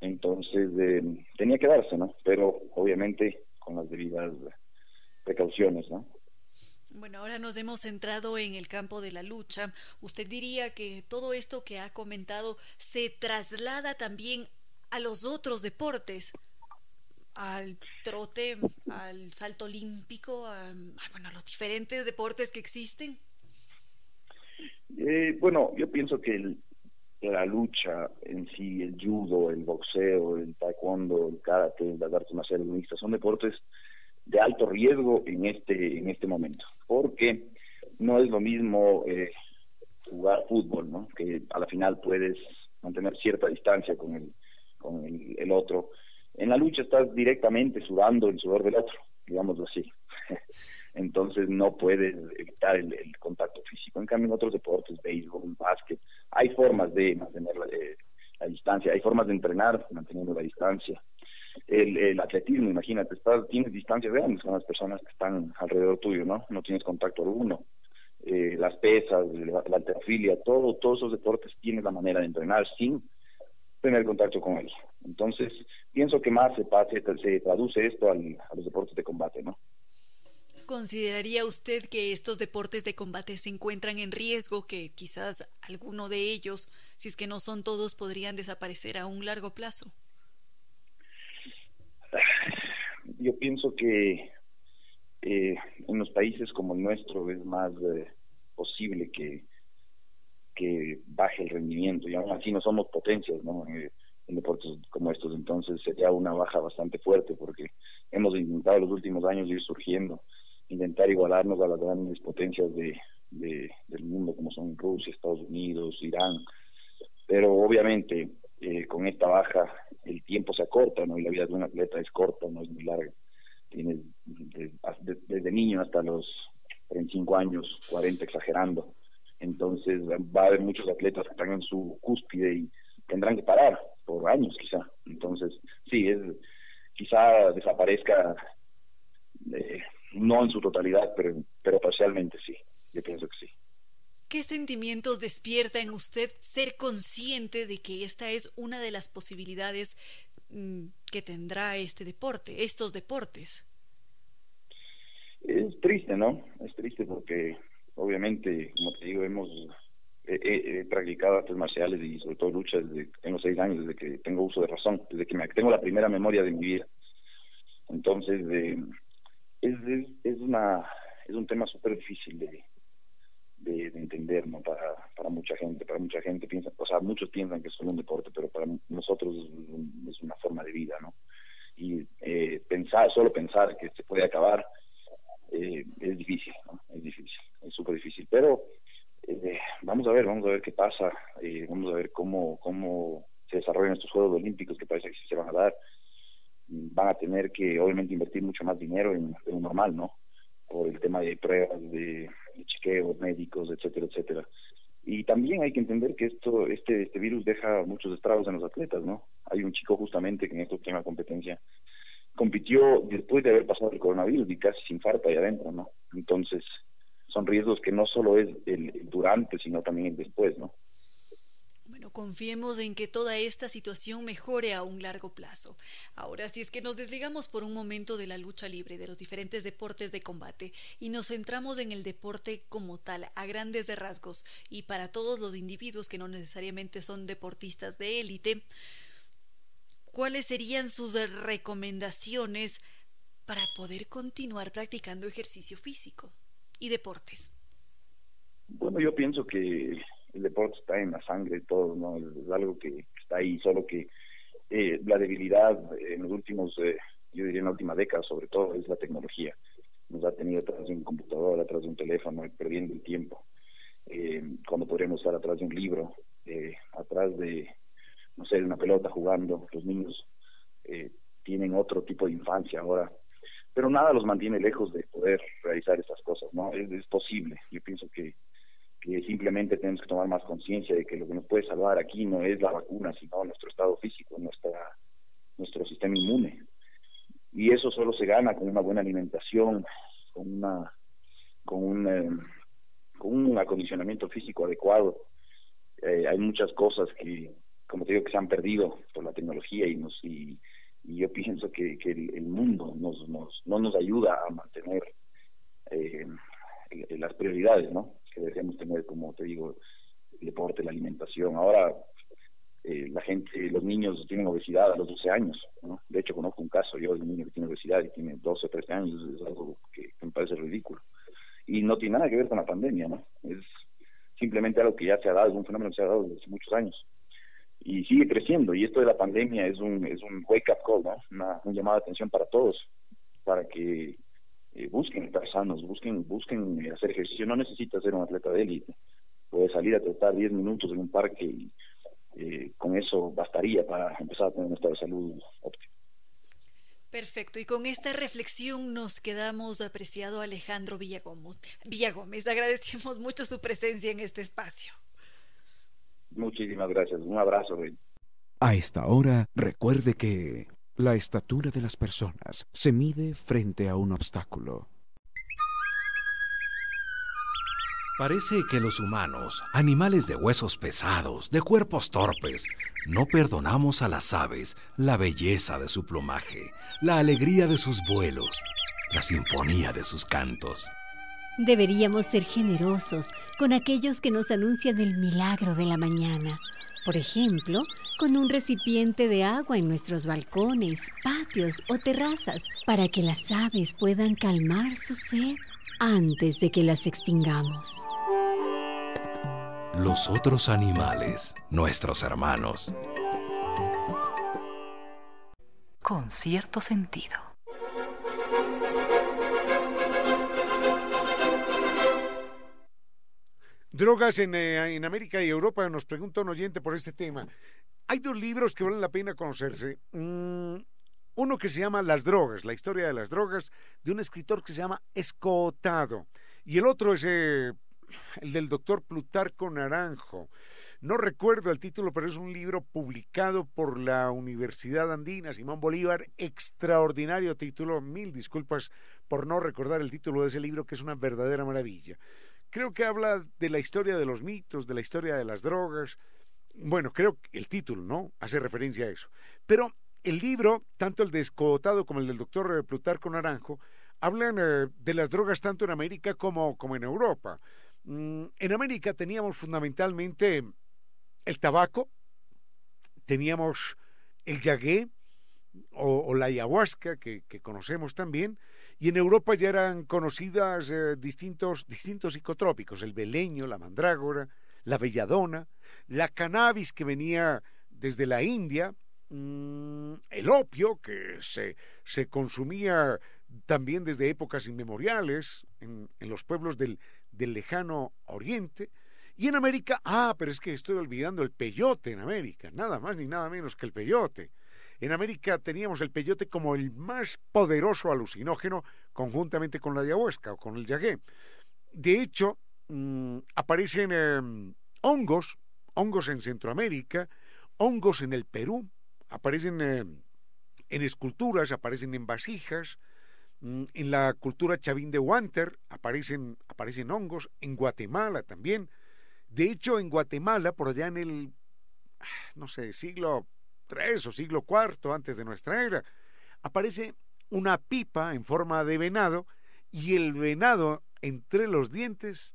Entonces, eh, tenía que darse, ¿no? Pero obviamente con las debidas precauciones, ¿no? Bueno, ahora nos hemos centrado en el campo de la lucha. ¿Usted diría que todo esto que ha comentado se traslada también a los otros deportes? Al trote, al salto olímpico, a, bueno, a los diferentes deportes que existen? Eh, bueno, yo pienso que la lucha en sí, el judo, el boxeo, el taekwondo, el karate, las artes marciales mixtas, son deportes de alto riesgo en este en este momento, porque no es lo mismo eh, jugar fútbol, ¿no? Que a la final puedes mantener cierta distancia con el con el, otro. En la lucha estás directamente sudando el sudor del otro, digámoslo así. Entonces no puedes evitar el, contacto físico. En cambio, en otros deportes, béisbol, básquet, hay formas de mantener la, eh, distancia, hay formas de entrenar manteniendo la distancia el, atletismo, imagínate, estás, tienes distancias grandes con las personas que están alrededor tuyo, ¿no? No tienes contacto alguno. Eh, las pesas, la, alterofilia, todo, todos esos deportes tienes la manera de entrenar sin tener contacto con ellos. Entonces, pienso que más se, pase, se traduce esto al, a los deportes de combate, ¿no? ¿Consideraría usted que estos deportes de combate se encuentran en riesgo, que quizás alguno de ellos, si es que no son todos, podrían desaparecer a un largo plazo? yo pienso que eh, en los países como el nuestro es más eh, posible que, que baje el rendimiento y aún así no somos potencias ¿no? Eh, en deportes como estos, entonces sería una baja bastante fuerte porque hemos intentado los últimos años ir surgiendo, intentar igualarnos a las grandes potencias de, de, del mundo como son Rusia, Estados Unidos, Irán, pero obviamente eh, con esta baja el tiempo se acorta, ¿no? Y la vida de un atleta es corta, no es muy larga. Tienes desde niño hasta los 35 años, 40 exagerando. Entonces va a haber muchos atletas que están en su cúspide y tendrán que parar por años quizá. Entonces, sí, es quizá desaparezca eh, no en su totalidad, pero, pero parcialmente sí. Yo pienso que sí. ¿Qué sentimientos despierta en usted ser consciente de que esta es una de las posibilidades mm, que tendrá este deporte, estos deportes? Es triste, ¿no? Es triste porque obviamente, como te digo, hemos he, practicado artes marciales y sobre todo luchas desde tengo seis años, desde que tengo uso de razón, desde que me, tengo la primera memoria de mi vida. Entonces, eh, es, es, es, una, es un tema súper difícil de, de, entender no para, para mucha gente para mucha gente piensa o sea muchos piensan que es solo un deporte pero para nosotros es, una forma de vida no y eh, pensar solo pensar que se puede acabar eh, es difícil ¿no? es difícil es súper difícil. Pero eh, vamos a ver vamos a ver qué pasa vamos a ver cómo cómo se desarrollan estos Juegos Olímpicos que parece que sí se van a dar van a tener que obviamente invertir mucho más dinero en, en lo normal no por el tema de pruebas de chequeos médicos, etcétera, etcétera. Y también hay que entender que esto, este, este virus deja muchos estragos en los atletas, ¿no? Hay un chico justamente que en esta última competencia compitió después de haber pasado el coronavirus y casi sin infarta ahí adentro, ¿no? Entonces, son riesgos que no solo es el, durante, sino también el después, ¿no? Confiemos en que toda esta situación mejore a un largo plazo. Ahora, si es que nos desligamos por un momento de la lucha libre, de los diferentes deportes de combate, y nos centramos en el deporte como tal, a grandes rasgos, y para todos los individuos que no necesariamente son deportistas de élite, ¿cuáles serían sus recomendaciones para poder continuar practicando ejercicio físico y deportes? Bueno, yo pienso que el deporte está en la sangre de todos, ¿no? Es, algo que está ahí, solo que eh, la debilidad en los últimos, eh, yo diría en la última década sobre todo, es la tecnología. Nos ha tenido atrás de un computador, atrás de un teléfono, perdiendo el tiempo. Eh, cuando podríamos estar atrás de un libro, atrás de, no sé, una pelota jugando, los niños tienen otro tipo de infancia ahora, pero nada los mantiene lejos de poder realizar esas cosas, ¿no? Es posible. Yo pienso que que simplemente tenemos que tomar más conciencia de que lo que nos puede salvar aquí no es la vacuna, sino nuestro estado físico, nuestra, nuestro sistema inmune. Y eso solo se gana con una buena alimentación, con una con un, eh, con un acondicionamiento físico adecuado. Eh, hay muchas cosas que, como te digo, que se han perdido por la tecnología y nos y, yo pienso que, que el, mundo nos, nos, no nos ayuda a mantener eh, las prioridades, ¿no? Que deberíamos tener, como te digo, el deporte, la alimentación. Ahora eh, la gente, los niños tienen obesidad a los 12 años, ¿no? De hecho, conozco un caso yo de un niño que tiene obesidad y tiene 12 o 13 años, es algo que, me parece ridículo. Y no tiene nada que ver con la pandemia, ¿no? Es simplemente algo que ya se ha dado, es un fenómeno que se ha dado desde muchos años. Y sigue creciendo, y esto de la pandemia es un, es un wake-up call, ¿no? Una, un llamado de atención para todos, para que eh, busquen estar sanos, busquen, busquen eh, hacer ejercicio. No necesitas ser un atleta de élite. Puedes salir a tratar 10 minutos en un parque y eh, con eso bastaría para empezar a tener un estado de salud óptimo. Perfecto, y con esta reflexión nos quedamos apreciado Alejandro Villagómez. Villagómez, agradecemos mucho su presencia en este espacio. Muchísimas gracias, un abrazo. A esta hora, recuerde que la estatura de las personas se mide frente a un obstáculo. Parece que los humanos, animales de huesos pesados, de cuerpos torpes, no perdonamos a las aves la belleza de su plumaje, la alegría de sus vuelos, la sinfonía de sus cantos. Deberíamos ser generosos con aquellos que nos anuncian el milagro de la mañana por ejemplo, con un recipiente de agua en nuestros balcones, patios o terrazas para que las aves puedan calmar su sed antes de que las extingamos. Los otros animales, nuestros hermanos. Con cierto sentido. Drogas eh, en, América y Europa, nos pregunta un oyente por este tema. Hay dos libros que valen la pena conocerse. Mm, uno que se llama Las drogas, la historia de las drogas, de un escritor que se llama Escotado. Y el otro es eh, el del doctor Plutarco Naranjo. No recuerdo el título, pero es un libro publicado por la Universidad Andina, Simón Bolívar, extraordinario título. Mil disculpas por no recordar el título de ese libro, que es una verdadera maravilla. Creo que habla de la historia de los mitos, de la historia de las drogas. Bueno, creo que el título, ¿no? Hace referencia a eso. Pero el libro, tanto el de como el del doctor Plutarco Naranjo, hablan eh, de las drogas tanto en América como, como en Europa. Mm, en América teníamos fundamentalmente el tabaco, teníamos el yagué o, la ayahuasca, que conocemos también, y en Europa ya eran conocidas eh, distintos, distintos psicotrópicos, el beleño, la mandrágora, la belladona, la cannabis que venía desde la India, mm, el opio que se, se, consumía también desde épocas inmemoriales en, en los pueblos del, del lejano oriente, y en América, ah, pero es que estoy olvidando el peyote en América, nada más ni nada menos que el peyote. En América teníamos el peyote como el más poderoso alucinógeno conjuntamente con la ayahuasca o con el yagué. De hecho, mm, aparecen em, hongos, hongos en Centroamérica, hongos en el Perú, aparecen em, en esculturas, aparecen en vasijas, mm, en la cultura chavín de Wanter aparecen, aparecen hongos, en Guatemala también. De hecho, en Guatemala, por allá en el no sé, siglo III o siglo IV antes de nuestra era, aparece una pipa en forma de venado y el venado entre los dientes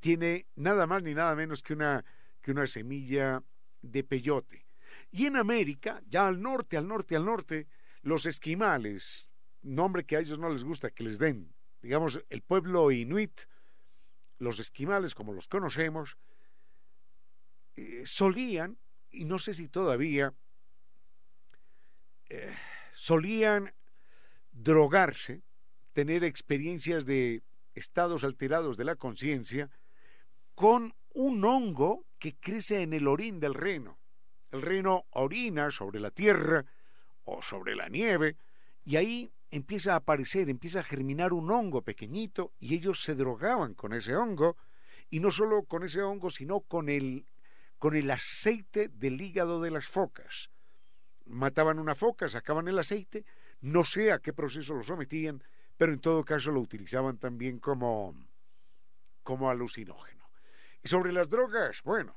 tiene nada más ni nada menos que una, que una semilla de peyote. Y en América, ya al norte, al norte, al norte, los esquimales, nombre que a ellos no les gusta que les den, digamos, el pueblo inuit, los esquimales como los conocemos, eh, solían, y no sé si todavía, solían drogarse, tener experiencias de estados alterados de la conciencia, con un hongo que crece en el orín del reno. El reno orina sobre la tierra o sobre la nieve y ahí empieza a aparecer, empieza a germinar un hongo pequeñito y ellos se drogaban con ese hongo y no solo con ese hongo, sino con el, con el aceite del hígado de las focas. Mataban una foca, sacaban el aceite, no sé a qué proceso lo sometían, pero en todo caso lo utilizaban también como, como alucinógeno. Y sobre las drogas, bueno,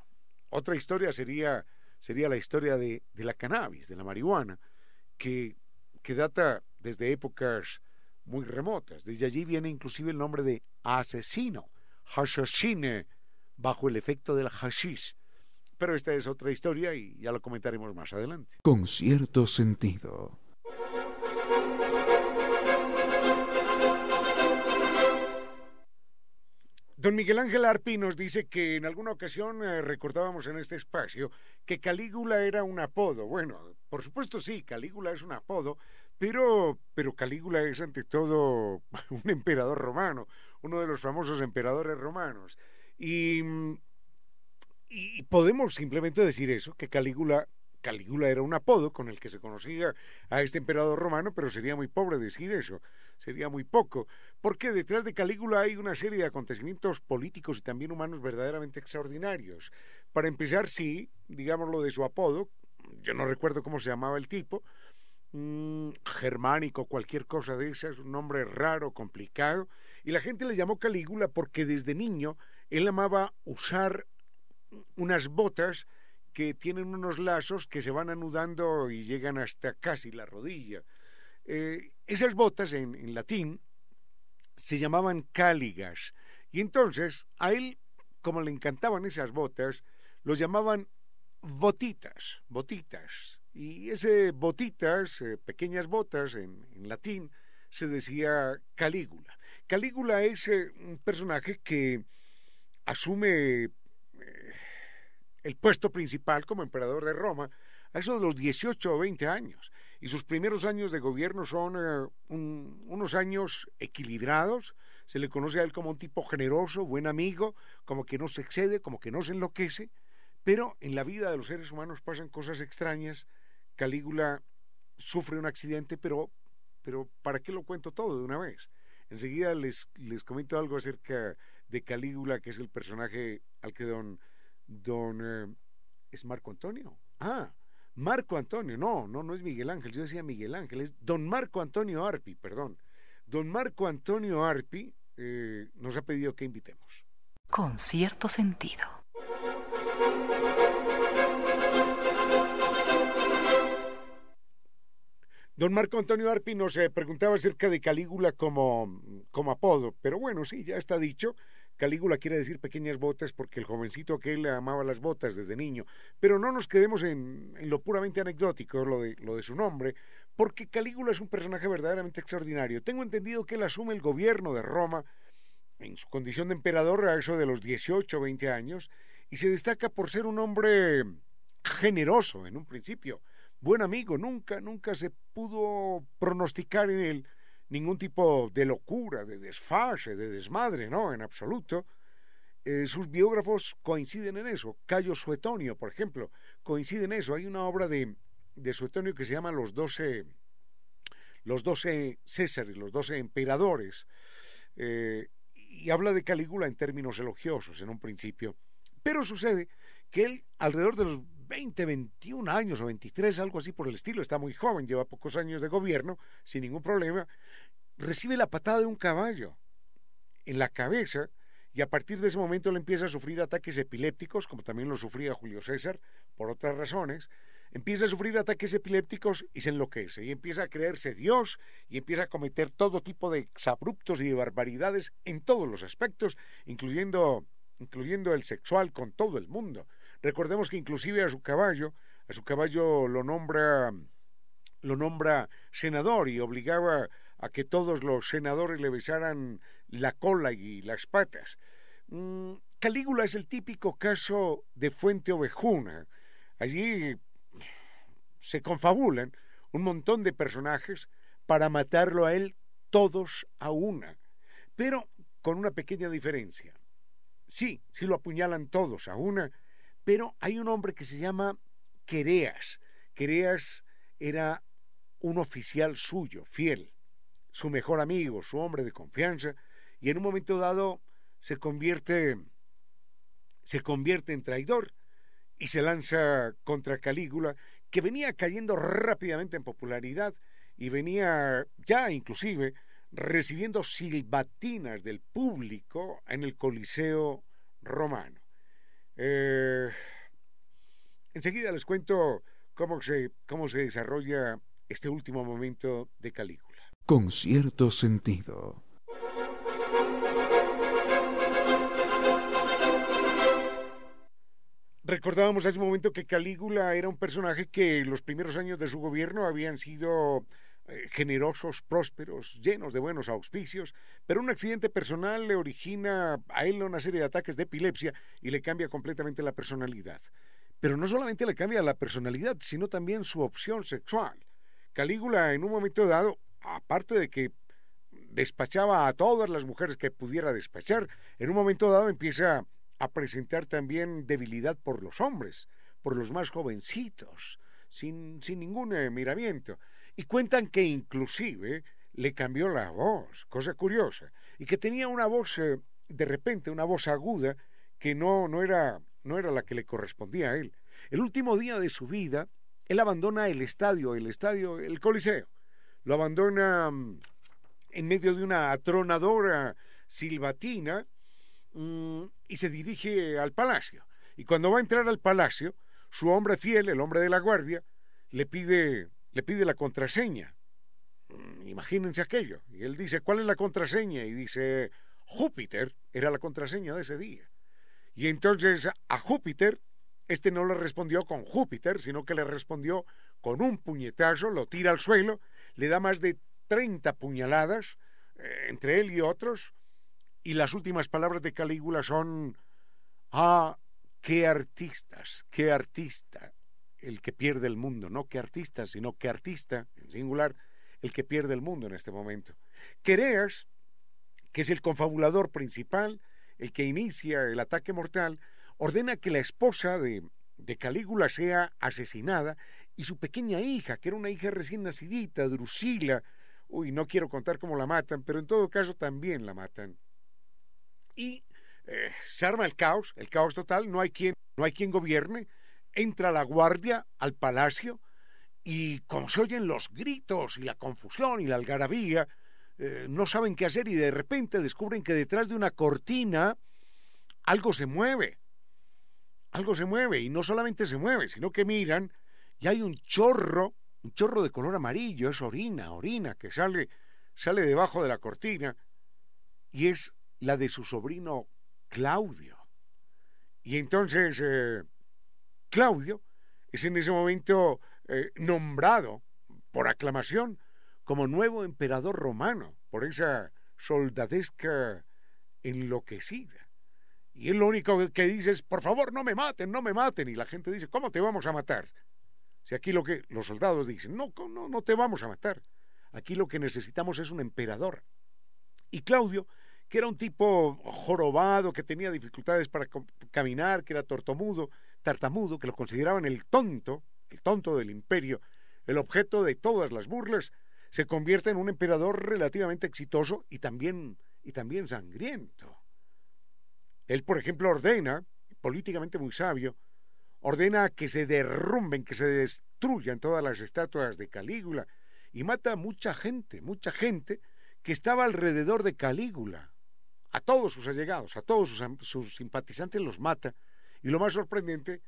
otra historia sería, sería la historia de, de la cannabis, de la marihuana, que, que data desde épocas muy remotas. Desde allí viene inclusive el nombre de asesino, hashashine, bajo el efecto del hashish. Pero esta es otra historia y ya lo comentaremos más adelante. Con cierto sentido. Don Miguel Ángel Arpi nos dice que en alguna ocasión eh, recordábamos en este espacio que Calígula era un apodo. Bueno, por supuesto sí, Calígula es un apodo, pero, pero Calígula es ante todo un emperador romano, uno de los famosos emperadores romanos. Y, y podemos simplemente decir eso, que Calígula Calígula era un apodo con el que se conocía a este emperador romano, pero sería muy pobre decir eso, sería muy poco, porque detrás de Calígula hay una serie de acontecimientos políticos y también humanos verdaderamente extraordinarios. Para empezar, sí, digámoslo de su apodo, yo no recuerdo cómo se llamaba el tipo, germánico, cualquier cosa de esas, un nombre raro, complicado, y la gente le llamó Calígula porque desde niño él amaba usar unas botas que tienen unos lazos que se van anudando y llegan hasta casi la rodilla. Eh, esas botas en, latín se llamaban cáligas y entonces a él, como le encantaban esas botas, los llamaban botitas, botitas. Y ese botitas, eh, pequeñas botas en, en, latín, se decía Calígula. Calígula es eh, un personaje que asume el puesto principal como emperador de Roma a eso de los 18 o 20 años. Y sus primeros años de gobierno son eh, unos años equilibrados. Se le conoce a él como un tipo generoso, buen amigo, como que no se excede, como que no se enloquece. Pero en la vida de los seres humanos pasan cosas extrañas. Calígula sufre un accidente, pero, pero ¿para qué lo cuento todo de una vez? Enseguida les, les comento algo acerca de Calígula, que es el personaje al que don don... Eh, ¿Es Marco Antonio? Ah, Marco Antonio, no, no, no es Miguel Ángel, yo decía Miguel Ángel, es don Marco Antonio Arpi, perdón. Don Marco Antonio Arpi eh, nos ha pedido que invitemos. Con cierto sentido. Don Marco Antonio Arpi nos eh, preguntaba acerca de Calígula como, como apodo, pero bueno, sí, ya está dicho. Calígula quiere decir pequeñas botas porque el jovencito aquel amaba las botas desde niño. Pero no nos quedemos en, lo puramente anecdótico, lo de, lo de su nombre, porque Calígula es un personaje verdaderamente extraordinario. Tengo entendido que él asume el gobierno de Roma en su condición de emperador a eso de los 18 o 20 años y se destaca por ser un hombre generoso en un principio, buen amigo, nunca, nunca se pudo pronosticar en él ningún tipo de locura, de desfase, de desmadre, no, en absoluto. Eh, sus biógrafos coinciden en eso. Cayo Suetonio, por ejemplo, coincide en eso. Hay una obra de, de Suetonio que se llama Los Doce, los doce Césares, los doce emperadores, eh, y habla de Calígula en términos elogiosos en un principio. Pero sucede que él, alrededor de los 20, 21 años o 23, algo así por el estilo, está muy joven, lleva pocos años de gobierno, sin ningún problema, recibe la patada de un caballo en la cabeza y a partir de ese momento él empieza a sufrir ataques epilépticos, como también lo sufría Julio César, por otras razones, empieza a sufrir ataques epilépticos y se enloquece, y empieza a creerse Dios, y empieza a cometer todo tipo de exabruptos y de barbaridades en todos los aspectos, incluyendo, incluyendo el sexual con todo el mundo. Recordemos que inclusive a su caballo, a su caballo lo nombra, lo nombra senador y obligaba a que todos los senadores le besaran la cola y las patas. Mm, Calígula es el típico caso de Fuente Ovejuna. Allí se confabulan un montón de personajes para matarlo a él todos a una, pero con una pequeña diferencia. Sí, sí lo apuñalan todos a una, pero hay un hombre que se llama Quereas. Quereas era un oficial suyo, fiel, su mejor amigo, su hombre de confianza, y en un momento dado se convierte se convierte en traidor y se lanza contra Calígula, que venía cayendo rápidamente en popularidad y venía ya inclusive recibiendo silbatinas del público en el Coliseo romano. Eh, enseguida les cuento cómo se, cómo se desarrolla este último momento de Calígula. Con cierto sentido. Recordábamos hace un momento que Calígula era un personaje que los primeros años de su gobierno habían sido generosos, prósperos, llenos de buenos auspicios, pero un accidente personal le origina a él una serie de ataques de epilepsia y le cambia completamente la personalidad. Pero no solamente le cambia la personalidad, sino también su opción sexual. Calígula en un momento dado, aparte de que despachaba a todas las mujeres que pudiera despachar, en un momento dado empieza a presentar también debilidad por los hombres, por los más jovencitos, sin, sin ningún eh, miramiento. Y cuentan que inclusive le cambió la voz, cosa curiosa, y que tenía una voz, eh, de repente, una voz aguda que no, no, era, no era la que le correspondía a él. El último día de su vida, él abandona el estadio, el estadio, el Coliseo. Lo abandona mm, en medio de una atronadora silbatina Mm, y se dirige al palacio. Y cuando va a entrar al palacio, su hombre fiel, el hombre de la guardia, le pide, le pide la contraseña. Mm, imagínense aquello. Y él dice, ¿cuál es la contraseña? Y dice, Júpiter era la contraseña de ese día. Y entonces a Júpiter, este no le respondió con Júpiter, sino que le respondió con un puñetazo, lo tira al suelo, le da más de 30 puñaladas, eh, entre él y otros, y las últimas palabras de Calígula son, ah, qué artistas, qué artista, el que pierde el mundo, no qué artista, sino qué artista, en singular, el que pierde el mundo en este momento. Quereas, que es el confabulador principal, el que inicia el ataque mortal, ordena que la esposa de, de Calígula sea asesinada y su pequeña hija, que era una hija recién nacidita, Drusila, uy, no quiero contar cómo la matan, pero en todo caso también la matan y eh, se arma el caos, el caos total, no hay quien, no hay quien gobierne, entra la guardia al palacio y como se oyen los gritos y la confusión y la algarabía, eh, no saben qué hacer y de repente descubren que detrás de una cortina algo se mueve, algo se mueve y no solamente se mueve, sino que miran y hay un chorro, un chorro de color amarillo, es orina, orina que sale, sale debajo de la cortina y es la de su sobrino Claudio. Y entonces eh, Claudio es en ese momento eh, nombrado por aclamación como nuevo emperador romano por esa soldadesca enloquecida. Y él lo único que dice es, por favor, no me maten, no me maten. Y la gente dice, ¿cómo te vamos a matar? Si aquí lo que los soldados dicen, no, no, no te vamos a matar. Aquí lo que necesitamos es un emperador. Y Claudio que era un tipo jorobado, que tenía dificultades para caminar, que era tortomudo, tartamudo, que lo consideraban el tonto, el tonto del imperio, el objeto de todas las burlas, se convierte en un emperador relativamente exitoso y también, y también sangriento. Él, por ejemplo, ordena, políticamente muy sabio, ordena que se derrumben, que se destruyan todas las estatuas de Calígula y mata a mucha gente, mucha gente que estaba alrededor de Calígula a todos sus allegados, a todos sus, simpatizantes los mata. Y lo más sorprendente,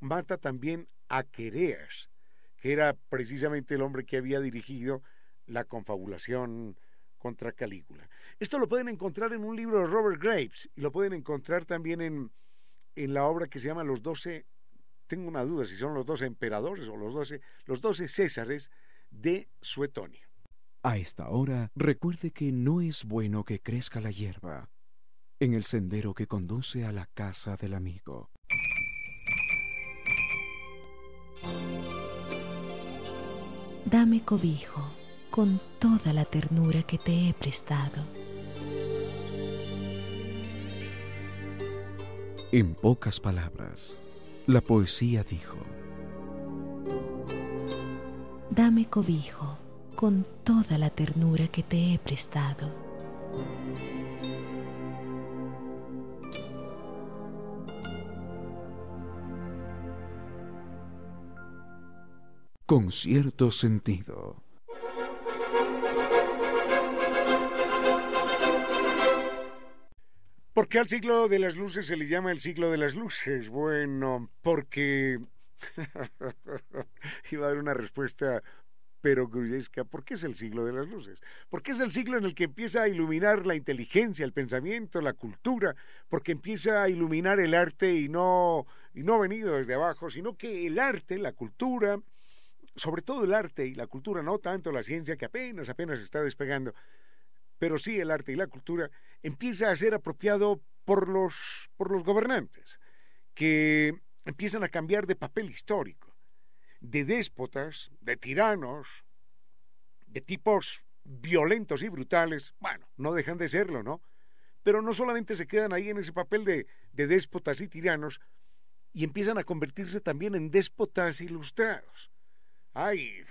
mata también a Quereas, que era precisamente el hombre que había dirigido la confabulación contra Calígula. Esto lo pueden encontrar en un libro de Robert Graves y lo pueden encontrar también en, en la obra que se llama Los Doce, tengo una duda si son los doce emperadores o los doce, los doce Césares de Suetonio. A esta hora, recuerde que no es bueno que crezca la hierba en el sendero que conduce a la casa del amigo. Dame cobijo con toda la ternura que te he prestado. En pocas palabras, la poesía dijo, Dame cobijo con toda la ternura que te he prestado. Con cierto sentido. ¿Por qué al siglo de las luces se le llama el siglo de las luces? Bueno, porque... Iba a dar una respuesta pero gruyesca, ¿por qué es el siglo de las luces? Porque es el siglo en el que empieza a iluminar la inteligencia, el pensamiento, la cultura, porque empieza a iluminar el arte y no, y no venido desde abajo, sino que el arte, la cultura, sobre todo el arte y la cultura, no tanto la ciencia que apenas, apenas está despegando, pero sí el arte y la cultura, empieza a ser apropiado por los, por los gobernantes, que empiezan a cambiar de papel histórico de déspotas, de tiranos, de tipos violentos y brutales, bueno, no dejan de serlo, ¿no? Pero no solamente se quedan ahí en ese papel de, de déspotas y tiranos, y empiezan a convertirse también en déspotas ilustrados. Hay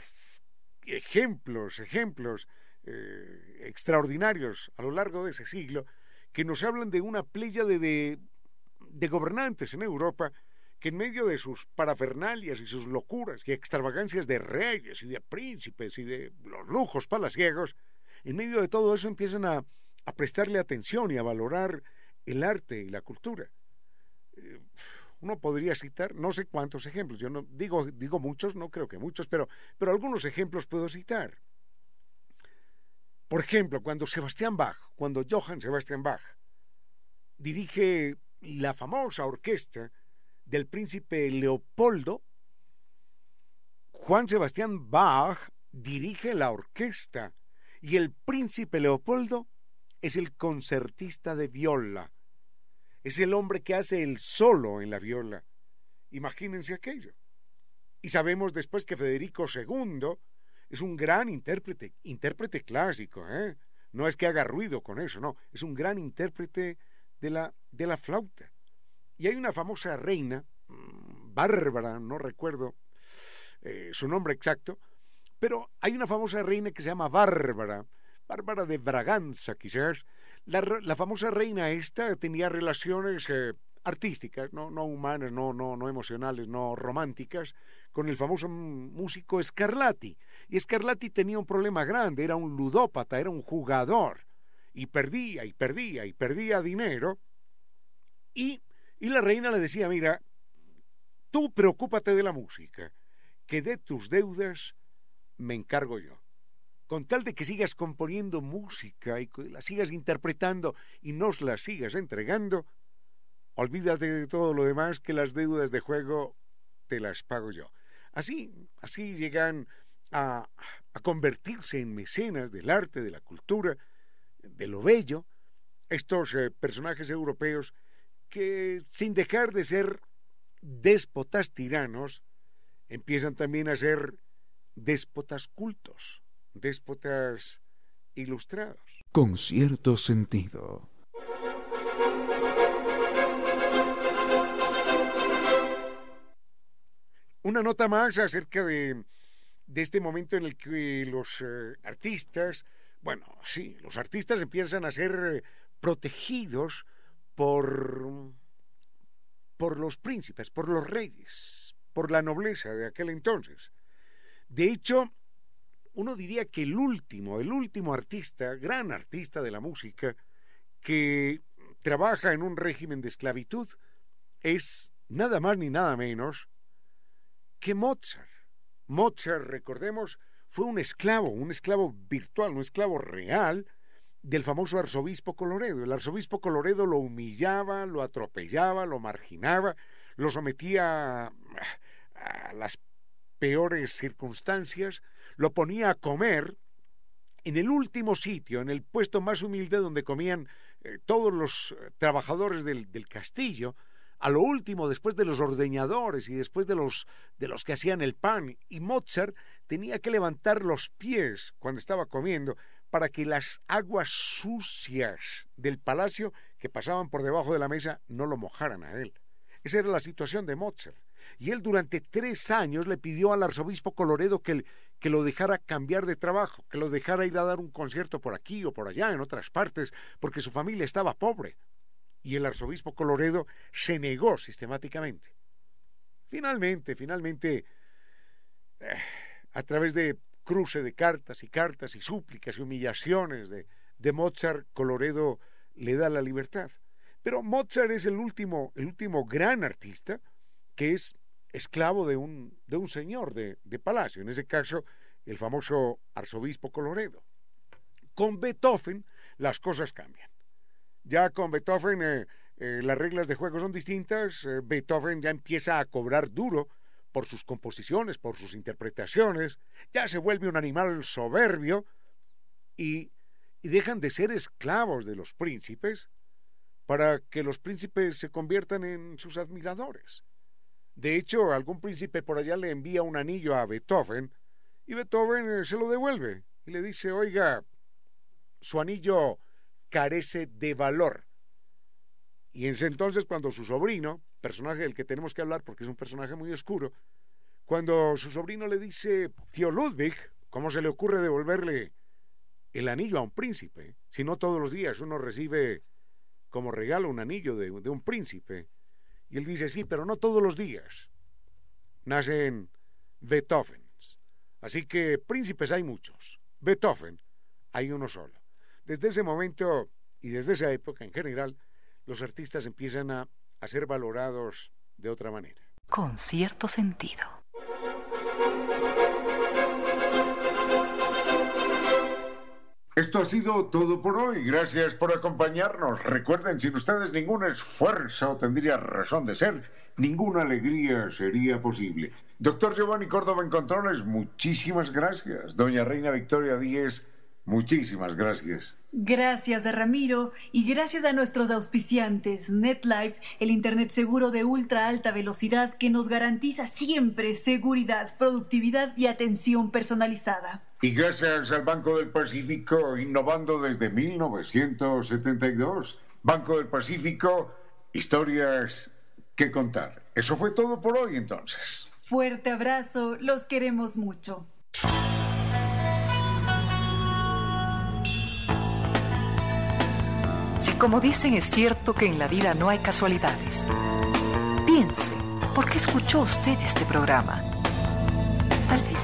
ejemplos, ejemplos eh, extraordinarios a lo largo de ese siglo que nos hablan de una playa de, gobernantes en Europa que en medio de sus parafernalias y sus locuras y extravagancias de reyes y de príncipes y de los lujos palaciegos, en medio de todo eso empiezan a, prestarle atención y a valorar el arte y la cultura. Eh, uno podría citar no sé cuántos ejemplos, yo no digo, digo muchos, no creo que muchos, pero, pero algunos ejemplos puedo citar. Por ejemplo, cuando Sebastián Bach, cuando Johann Sebastian Bach dirige la famosa orquesta del príncipe Leopoldo, Juan Sebastián Bach dirige la orquesta y el príncipe Leopoldo es el concertista de viola. Es el hombre que hace el solo en la viola. Imagínense aquello. Y sabemos después que Federico II es un gran intérprete, intérprete clásico, ¿eh? No es que haga ruido con eso, no, es un gran intérprete de la, de la flauta. Y hay una famosa reina, mm, Bárbara, no recuerdo eh, su nombre exacto, pero hay una famosa reina que se llama Bárbara, Bárbara de Braganza quizás. La, famosa reina esta tenía relaciones eh, artísticas, no, no humanas, no, no, no emocionales, no románticas, con el famoso músico Scarlatti. Y Scarlatti tenía un problema grande, era un ludópata, era un jugador, y perdía y perdía y perdía dinero, y y la reina le decía, mira, tú preocúpate de la música, que de tus deudas me encargo yo. Con tal de que sigas componiendo música y la sigas interpretando y nos la sigas entregando, olvídate de todo lo demás que las deudas de juego te las pago yo. Así, así llegan a, a convertirse en mecenas del arte, de la cultura, de lo bello, estos eh, personajes europeos que sin dejar de ser déspotas tiranos, empiezan también a ser déspotas cultos, déspotas ilustrados. Con cierto sentido. Una nota más acerca de, de este momento en el que los eh, artistas, bueno, sí, los artistas empiezan a ser eh, protegidos por, por los príncipes, por los reyes, por la nobleza de aquel entonces. De hecho, uno diría que el último, el último artista, gran artista de la música, que trabaja en un régimen de esclavitud es nada más ni nada menos que Mozart. Mozart, recordemos, fue un esclavo, un esclavo virtual, un esclavo real del famoso arzobispo Coloredo. El arzobispo Coloredo lo humillaba, lo atropellaba, lo marginaba, lo sometía a, las peores circunstancias, lo ponía a comer en el último sitio, en el puesto más humilde donde comían eh, todos los eh, trabajadores del, del castillo, a lo último, después de los ordeñadores y después de los, de los que hacían el pan, y Mozart tenía que levantar los pies cuando estaba comiendo para que las aguas sucias del palacio que pasaban por debajo de la mesa no lo mojaran a él. Esa era la situación de Mozart. Y él durante tres años le pidió al arzobispo Coloredo que, que lo dejara cambiar de trabajo, que lo dejara ir a dar un concierto por aquí o por allá, en otras partes, porque su familia estaba pobre y el arzobispo Coloredo se negó sistemáticamente. Finalmente, finalmente, eh, a través de cruce de cartas y cartas y súplicas y humillaciones de, de Mozart, Coloredo le da la libertad. Pero Mozart es el último, el último gran artista que es esclavo de un, de un señor de, de palacio, en ese caso el famoso arzobispo Coloredo. Con Beethoven las cosas cambian. Ya con Beethoven eh, eh, las reglas de juego son distintas. Eh, Beethoven ya empieza a cobrar duro por sus composiciones, por sus interpretaciones. Ya se vuelve un animal soberbio y, y dejan de ser esclavos de los príncipes para que los príncipes se conviertan en sus admiradores. De hecho, algún príncipe por allá le envía un anillo a Beethoven y Beethoven se lo devuelve y le dice, oiga, su anillo carece de valor. Y ese entonces, cuando su sobrino, personaje del que tenemos que hablar porque es un personaje muy oscuro, cuando su sobrino le dice, tío Ludwig, ¿cómo se le ocurre devolverle el anillo a un príncipe? Si no todos los días uno recibe como regalo un anillo de, de un príncipe. Y él dice, sí, pero no todos los días. Nacen Beethoven. Así que príncipes hay muchos. Beethoven hay uno solo. Desde ese momento y desde esa época en general, los artistas empiezan a, a ser valorados de otra manera. Con cierto sentido. Esto ha sido todo por hoy. Gracias por acompañarnos. Recuerden, sin ustedes ningún esfuerzo tendría razón de ser, ninguna alegría sería posible. Doctor Giovanni Córdoba en Controles, muchísimas gracias. Doña Reina Victoria Díez, Muchísimas gracias. Gracias a Ramiro y gracias a nuestros auspiciantes NetLife, el Internet seguro de ultra alta velocidad que nos garantiza siempre seguridad, productividad y atención personalizada. Y gracias al Banco del Pacífico, innovando desde 1972. Banco del Pacífico, historias que contar. Eso fue todo por hoy entonces. Fuerte abrazo, los queremos mucho. Si como dicen es cierto que en la vida no hay casualidades, piense, ¿por qué escuchó usted este programa? Tal vez